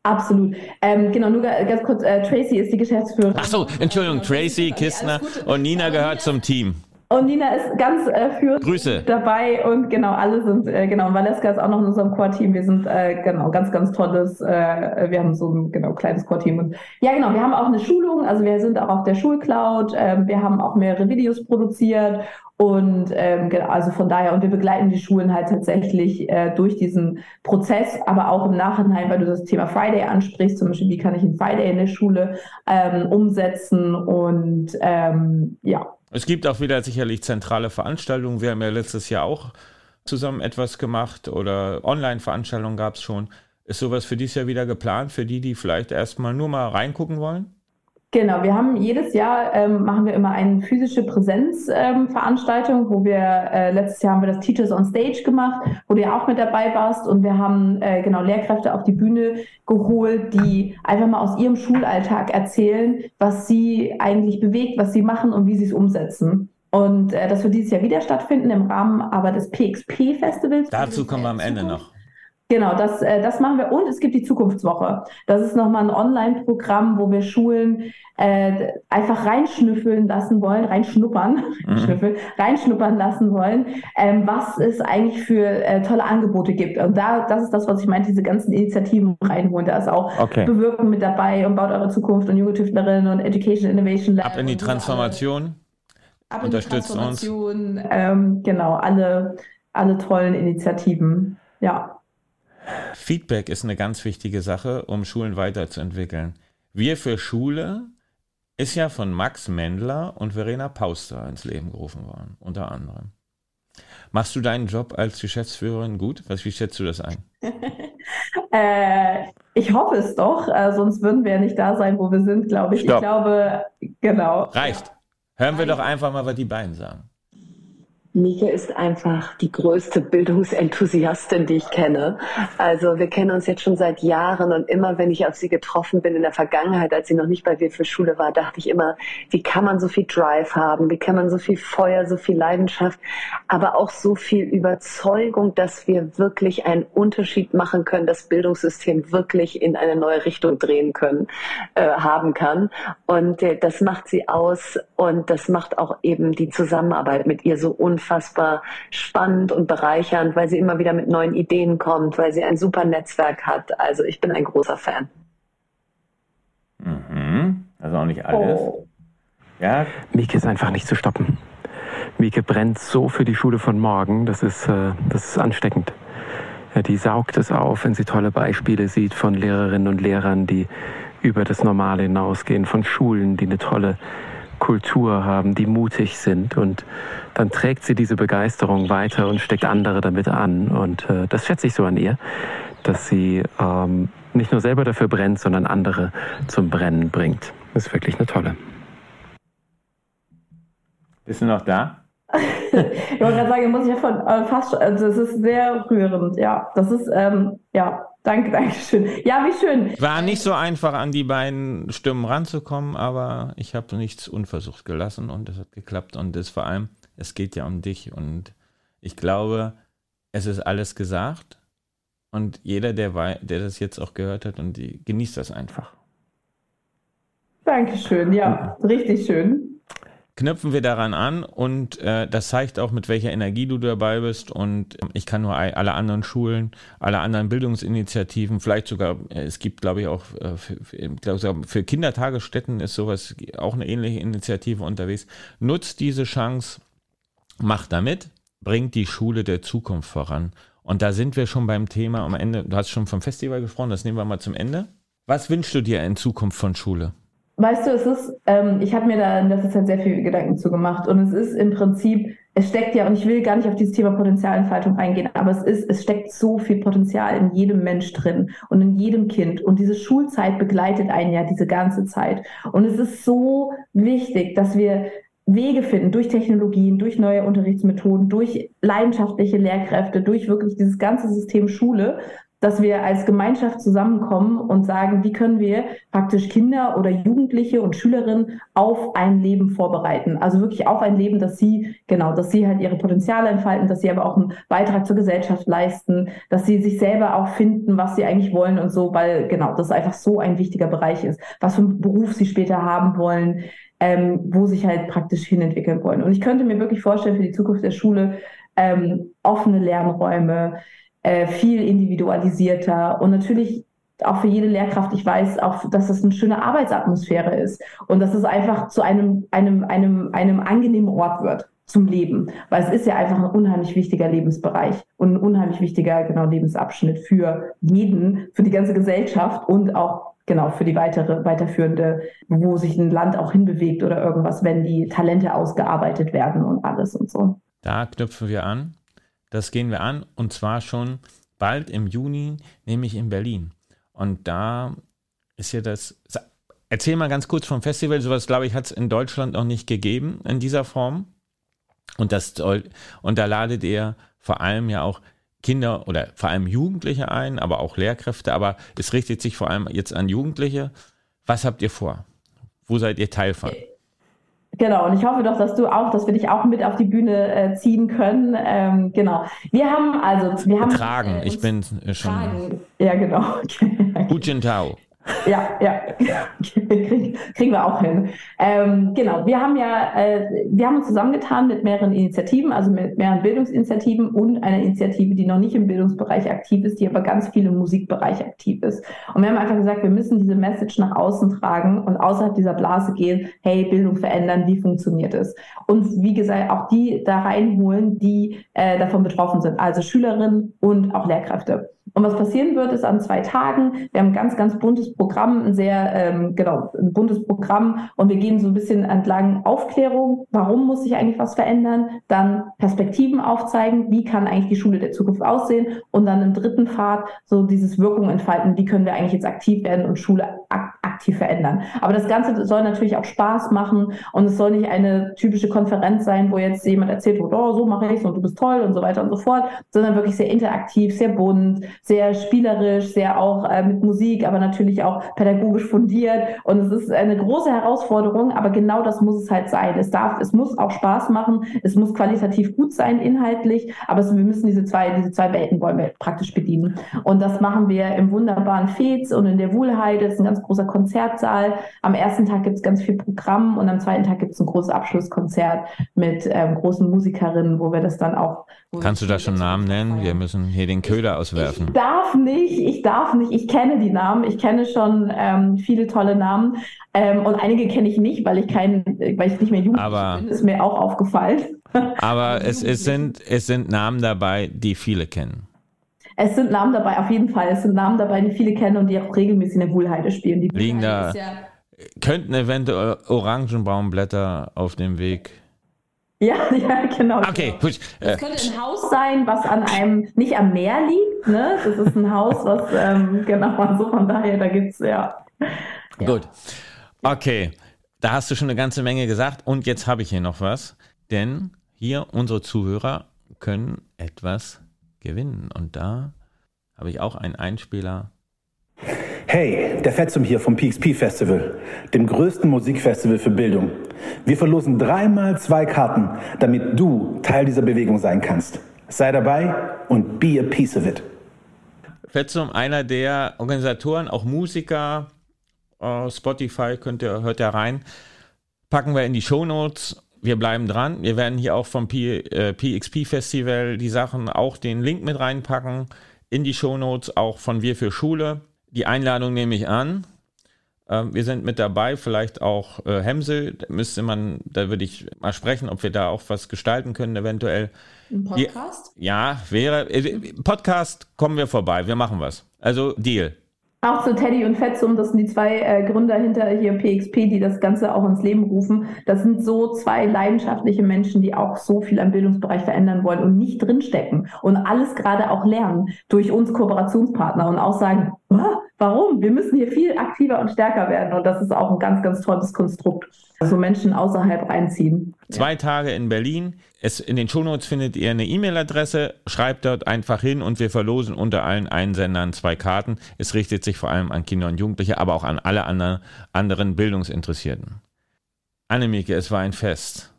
Absolut. Ähm, genau, nur ganz kurz, äh, Tracy ist die Geschäftsführerin. Ach so, Entschuldigung, Tracy Kistner und Nina gehört zum Team. Und Nina ist ganz äh, führend Grüße. dabei und genau, alle sind, äh, genau, Valeska ist auch noch in unserem Core-Team. Wir sind, äh, genau, ganz, ganz tolles, äh, wir haben so ein, genau, kleines Core-Team. Und ja, genau, wir haben auch eine Schulung, also wir sind auch auf der Schulcloud, äh, wir haben auch mehrere Videos produziert und ähm, genau, also von daher, und wir begleiten die Schulen halt tatsächlich äh, durch diesen Prozess, aber auch im Nachhinein, weil du das Thema Friday ansprichst, zum Beispiel, wie kann ich einen Friday in der Schule ähm, umsetzen und ähm, ja. Es gibt auch wieder sicherlich zentrale Veranstaltungen. Wir haben ja letztes Jahr auch zusammen etwas gemacht oder Online-Veranstaltungen gab es schon. Ist sowas für dieses Jahr wieder geplant, für die, die vielleicht erstmal nur mal reingucken wollen? Genau, wir haben jedes Jahr ähm, machen wir immer eine physische Präsenzveranstaltung, ähm, wo wir äh, letztes Jahr haben wir das Teachers on Stage gemacht, wo du ja auch mit dabei warst und wir haben äh, genau Lehrkräfte auf die Bühne geholt, die einfach mal aus ihrem Schulalltag erzählen, was sie eigentlich bewegt, was sie machen und wie sie es umsetzen. Und äh, das wird dieses Jahr wieder stattfinden im Rahmen aber des PXP Festivals. Dazu kommen wir am Ende noch. Genau, das, äh, das machen wir. Und es gibt die Zukunftswoche. Das ist nochmal ein Online-Programm, wo wir Schulen äh, einfach reinschnüffeln lassen wollen, reinschnuppern, mhm. schnüffeln, reinschnuppern lassen wollen, ähm, was es eigentlich für äh, tolle Angebote gibt. Und da, das ist das, was ich meinte, diese ganzen Initiativen reinholen. Da ist auch okay. Bewirken mit dabei und baut eure Zukunft und junge Tüftlerinnen und Education Innovation Lab. Ab in die Transformation. Ab in Unterstützt die Transformation, uns. Ähm, genau, alle, alle tollen Initiativen. Ja. Feedback ist eine ganz wichtige Sache, um Schulen weiterzuentwickeln. Wir für Schule ist ja von Max Mendler und Verena Pauster ins Leben gerufen worden, unter anderem. Machst du deinen Job als Geschäftsführerin gut? Was, wie schätzt du das ein? äh, ich hoffe es doch, äh, sonst würden wir ja nicht da sein, wo wir sind, glaube ich. Stopp. Ich glaube, genau. Reicht. Hören wir doch einfach mal, was die beiden sagen. Mieke ist einfach die größte Bildungsenthusiastin, die ich kenne. Also wir kennen uns jetzt schon seit Jahren und immer, wenn ich auf sie getroffen bin in der Vergangenheit, als sie noch nicht bei Wir für Schule war, dachte ich immer, wie kann man so viel Drive haben, wie kann man so viel Feuer, so viel Leidenschaft, aber auch so viel Überzeugung, dass wir wirklich einen Unterschied machen können, das Bildungssystem wirklich in eine neue Richtung drehen können, äh, haben kann. Und äh, das macht sie aus und das macht auch eben die Zusammenarbeit mit ihr so unfassbar unfassbar spannend und bereichernd, weil sie immer wieder mit neuen Ideen kommt, weil sie ein super Netzwerk hat. Also ich bin ein großer Fan. Mhm. Also auch nicht alles. Oh. Ja. Mieke ist einfach nicht zu stoppen. Mieke brennt so für die Schule von morgen, das ist, äh, das ist ansteckend. Ja, die saugt es auf, wenn sie tolle Beispiele sieht von Lehrerinnen und Lehrern, die über das Normale hinausgehen, von Schulen, die eine tolle Kultur haben, die mutig sind und dann trägt sie diese Begeisterung weiter und steckt andere damit an. Und äh, das schätze ich so an ihr, dass sie ähm, nicht nur selber dafür brennt, sondern andere zum Brennen bringt. Das ist wirklich eine tolle. Bist du noch da? Ich wollte gerade sagen, muss ich ja von äh, fast, also es ist sehr rührend, ja. Das ist, ähm, ja, danke, danke schön. Ja, wie schön. War nicht so einfach, an die beiden Stimmen ranzukommen, aber ich habe nichts unversucht gelassen und es hat geklappt und es vor allem, es geht ja um dich und ich glaube, es ist alles gesagt und jeder, der, der das jetzt auch gehört hat und die genießt das einfach. Dankeschön, ja, richtig schön knüpfen wir daran an und äh, das zeigt auch, mit welcher Energie du dabei bist. Und ich kann nur alle anderen Schulen, alle anderen Bildungsinitiativen, vielleicht sogar, äh, es gibt, glaube ich, auch äh, für, für, für Kindertagesstätten ist sowas auch eine ähnliche Initiative unterwegs. Nutzt diese Chance, macht damit, bringt die Schule der Zukunft voran. Und da sind wir schon beim Thema am Ende. Du hast schon vom Festival gesprochen, das nehmen wir mal zum Ende. Was wünschst du dir in Zukunft von Schule? Weißt du, es ist, ähm, ich habe mir da in letzter Zeit sehr viel Gedanken zu gemacht und es ist im Prinzip, es steckt ja, und ich will gar nicht auf dieses Thema Potenzialentfaltung eingehen, aber es ist, es steckt so viel Potenzial in jedem Mensch drin und in jedem Kind und diese Schulzeit begleitet einen ja diese ganze Zeit und es ist so wichtig, dass wir Wege finden durch Technologien, durch neue Unterrichtsmethoden, durch leidenschaftliche Lehrkräfte, durch wirklich dieses ganze System Schule, dass wir als Gemeinschaft zusammenkommen und sagen, wie können wir praktisch Kinder oder Jugendliche und Schülerinnen auf ein Leben vorbereiten. Also wirklich auf ein Leben, dass sie, genau, dass sie halt ihre Potenziale entfalten, dass sie aber auch einen Beitrag zur Gesellschaft leisten, dass sie sich selber auch finden, was sie eigentlich wollen und so, weil genau, das einfach so ein wichtiger Bereich ist, was für einen Beruf sie später haben wollen, ähm, wo sich halt praktisch hinentwickeln wollen. Und ich könnte mir wirklich vorstellen, für die Zukunft der Schule ähm, offene Lernräume, äh, viel individualisierter und natürlich auch für jede Lehrkraft, ich weiß auch, dass das eine schöne Arbeitsatmosphäre ist und dass es einfach zu einem, einem, einem, einem angenehmen Ort wird zum Leben, weil es ist ja einfach ein unheimlich wichtiger Lebensbereich und ein unheimlich wichtiger genau Lebensabschnitt für jeden, für die ganze Gesellschaft und auch genau für die weitere weiterführende, wo sich ein Land auch hinbewegt oder irgendwas, wenn die Talente ausgearbeitet werden und alles und so. Da knüpfen wir an. Das gehen wir an und zwar schon bald im Juni, nämlich in Berlin. Und da ist ja das. Erzähl mal ganz kurz vom Festival. Sowas, glaube ich, hat es in Deutschland noch nicht gegeben in dieser Form. Und, das, und da ladet ihr vor allem ja auch Kinder oder vor allem Jugendliche ein, aber auch Lehrkräfte. Aber es richtet sich vor allem jetzt an Jugendliche. Was habt ihr vor? Wo seid ihr Teil von? Genau, und ich hoffe doch, dass du auch, dass wir dich auch mit auf die Bühne äh, ziehen können. Ähm, genau. Wir haben also, wir haben. Tragen, ich bin äh, schon. Tragen. Ja, genau. Guten Tag. Ja, ja, kriegen, kriegen wir auch hin. Ähm, genau, wir haben ja, äh, wir haben uns zusammengetan mit mehreren Initiativen, also mit mehreren Bildungsinitiativen und einer Initiative, die noch nicht im Bildungsbereich aktiv ist, die aber ganz viel im Musikbereich aktiv ist. Und wir haben einfach gesagt, wir müssen diese Message nach außen tragen und außerhalb dieser Blase gehen, hey, Bildung verändern, wie funktioniert es? Und wie gesagt, auch die da reinholen, die äh, davon betroffen sind, also Schülerinnen und auch Lehrkräfte. Und was passieren wird, ist an zwei Tagen, wir haben ein ganz, ganz buntes Programm, ein sehr, ähm, genau, ein buntes Programm. Und wir gehen so ein bisschen entlang Aufklärung, warum muss sich eigentlich was verändern, dann Perspektiven aufzeigen, wie kann eigentlich die Schule der Zukunft aussehen? Und dann im dritten Pfad so dieses Wirkung entfalten, wie können wir eigentlich jetzt aktiv werden und Schule ak aktiv verändern. Aber das Ganze soll natürlich auch Spaß machen und es soll nicht eine typische Konferenz sein, wo jetzt jemand erzählt, oh, so mache ich es und du bist toll und so weiter und so fort, sondern wirklich sehr interaktiv, sehr bunt, sehr spielerisch, sehr auch äh, mit Musik, aber natürlich auch pädagogisch fundiert. Und es ist eine große Herausforderung, aber genau das muss es halt sein. Es darf, es muss auch Spaß machen, es muss qualitativ gut sein, inhaltlich, aber es, wir müssen diese zwei, diese zwei Welten wollen wir praktisch bedienen. Und das machen wir im wunderbaren Fez und in der Wuhlheide. Das ist ein ganz großer Konzertsaal. Am ersten Tag gibt es ganz viel Programm und am zweiten Tag gibt es ein großes Abschlusskonzert mit ähm, großen Musikerinnen, wo wir das dann auch. Kannst du da schon Namen nennen? Wir müssen hier den Köder auswerfen darf nicht, ich darf nicht, ich kenne die Namen, ich kenne schon ähm, viele tolle Namen ähm, und einige kenne ich nicht, weil ich kein, weil ich nicht mehr jugendlich aber, bin, ist mir auch aufgefallen. Aber es, es, sind, es sind Namen dabei, die viele kennen. Es sind Namen dabei, auf jeden Fall. Es sind Namen dabei, die viele kennen und die auch regelmäßig in der Wohlheide spielen. Die Liegen da, ja könnten eventuell Orangenbaumblätter auf dem Weg ja, ja, genau. Okay, gut. Das könnte ein Haus sein, was an einem, nicht am Meer liegt, ne? Das ist ein Haus, was, ähm, genau, also von daher, da gibt's, ja. ja. Gut. Okay, da hast du schon eine ganze Menge gesagt und jetzt habe ich hier noch was, denn hier unsere Zuhörer können etwas gewinnen und da habe ich auch einen Einspieler Hey, der Fetzum hier vom PXP Festival, dem größten Musikfestival für Bildung. Wir verlosen dreimal zwei Karten, damit du Teil dieser Bewegung sein kannst. Sei dabei und be a piece of it. Fetzum, einer der Organisatoren, auch Musiker, uh, Spotify könnt ihr, hört ihr rein. Packen wir in die Show Notes. Wir bleiben dran. Wir werden hier auch vom P, äh, PXP Festival die Sachen, auch den Link mit reinpacken in die Show Notes, auch von Wir für Schule. Die Einladung nehme ich an. Ähm, wir sind mit dabei, vielleicht auch äh, Hemsel. Da müsste man, da würde ich mal sprechen, ob wir da auch was gestalten können, eventuell. Ein Podcast? Ja, ja wäre. Äh, Podcast kommen wir vorbei, wir machen was. Also Deal. Auch zu Teddy und Fetzum, das sind die zwei äh, Gründer hinter hier PXP, die das Ganze auch ins Leben rufen. Das sind so zwei leidenschaftliche Menschen, die auch so viel am Bildungsbereich verändern wollen und nicht drinstecken und alles gerade auch lernen durch uns Kooperationspartner und auch sagen, warum? Wir müssen hier viel aktiver und stärker werden. Und das ist auch ein ganz, ganz tolles Konstrukt. Also Menschen außerhalb reinziehen. Zwei ja. Tage in Berlin. Es, in den Shownotes findet ihr eine E-Mail-Adresse. Schreibt dort einfach hin und wir verlosen unter allen Einsendern zwei Karten. Es richtet sich vor allem an Kinder und Jugendliche, aber auch an alle anderen, anderen Bildungsinteressierten. Annemieke, es war ein Fest.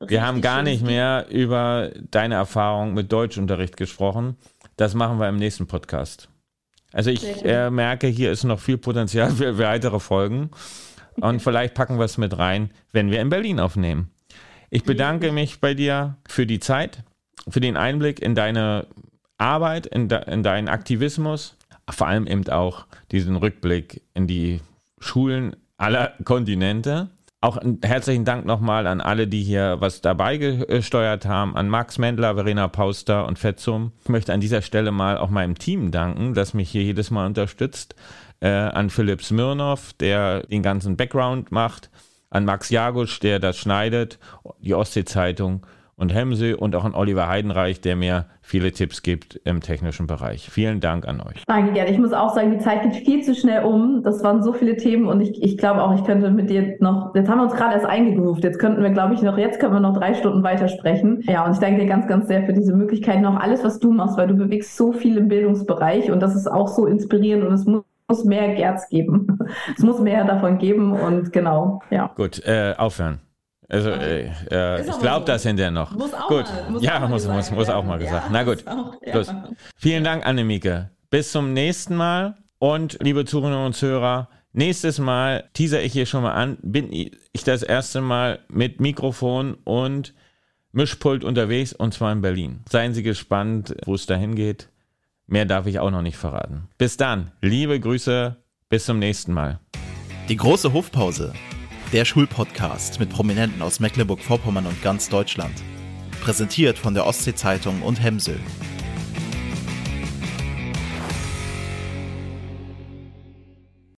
Richtig wir haben gar nicht mehr über deine Erfahrung mit Deutschunterricht gesprochen. Das machen wir im nächsten Podcast. Also ich äh, merke, hier ist noch viel Potenzial für weitere Folgen. Und vielleicht packen wir es mit rein, wenn wir in Berlin aufnehmen. Ich bedanke mich bei dir für die Zeit, für den Einblick in deine Arbeit, in, de, in deinen Aktivismus, vor allem eben auch diesen Rückblick in die Schulen aller Kontinente. Auch einen herzlichen Dank nochmal an alle, die hier was dabei gesteuert haben, an Max Mendler, Verena Pauster und Fetzum. Ich möchte an dieser Stelle mal auch meinem Team danken, das mich hier jedes Mal unterstützt. Äh, an Philipp Smirnov, der den ganzen Background macht, an Max Jagusch, der das schneidet, die Ostsee-Zeitung und Hemse und auch an Oliver Heidenreich, der mir viele Tipps gibt im technischen Bereich. Vielen Dank an euch. Danke gerne. Ich muss auch sagen, die Zeit geht viel zu schnell um. Das waren so viele Themen und ich, ich glaube auch, ich könnte mit dir noch, jetzt haben wir uns gerade erst eingegroovt. Jetzt könnten wir, glaube ich, noch, jetzt können wir noch drei Stunden weitersprechen. Ja, und ich danke dir ganz, ganz sehr für diese Möglichkeiten, auch alles, was du machst, weil du bewegst so viel im Bildungsbereich und das ist auch so inspirierend und es muss muss mehr Gerz geben. Es muss mehr davon geben und genau, ja. Gut, äh, aufhören. Also, äh, äh, ich glaube so. das hinterher noch. Muss auch gut. Mal, muss ja, auch muss, muss, muss auch mal gesagt. Ja, Na gut. Auch, ja. Vielen Dank, Annemieke. Bis zum nächsten Mal. Und liebe Zuhörerinnen und Zuhörer, nächstes Mal teaser ich hier schon mal an, bin ich das erste Mal mit Mikrofon und Mischpult unterwegs und zwar in Berlin. Seien Sie gespannt, wo es dahin geht. Mehr darf ich auch noch nicht verraten. Bis dann. Liebe Grüße. Bis zum nächsten Mal. Die große Hofpause der Schulpodcast mit Prominenten aus Mecklenburg-Vorpommern und ganz Deutschland. Präsentiert von der Ostsee-Zeitung und Hemsel.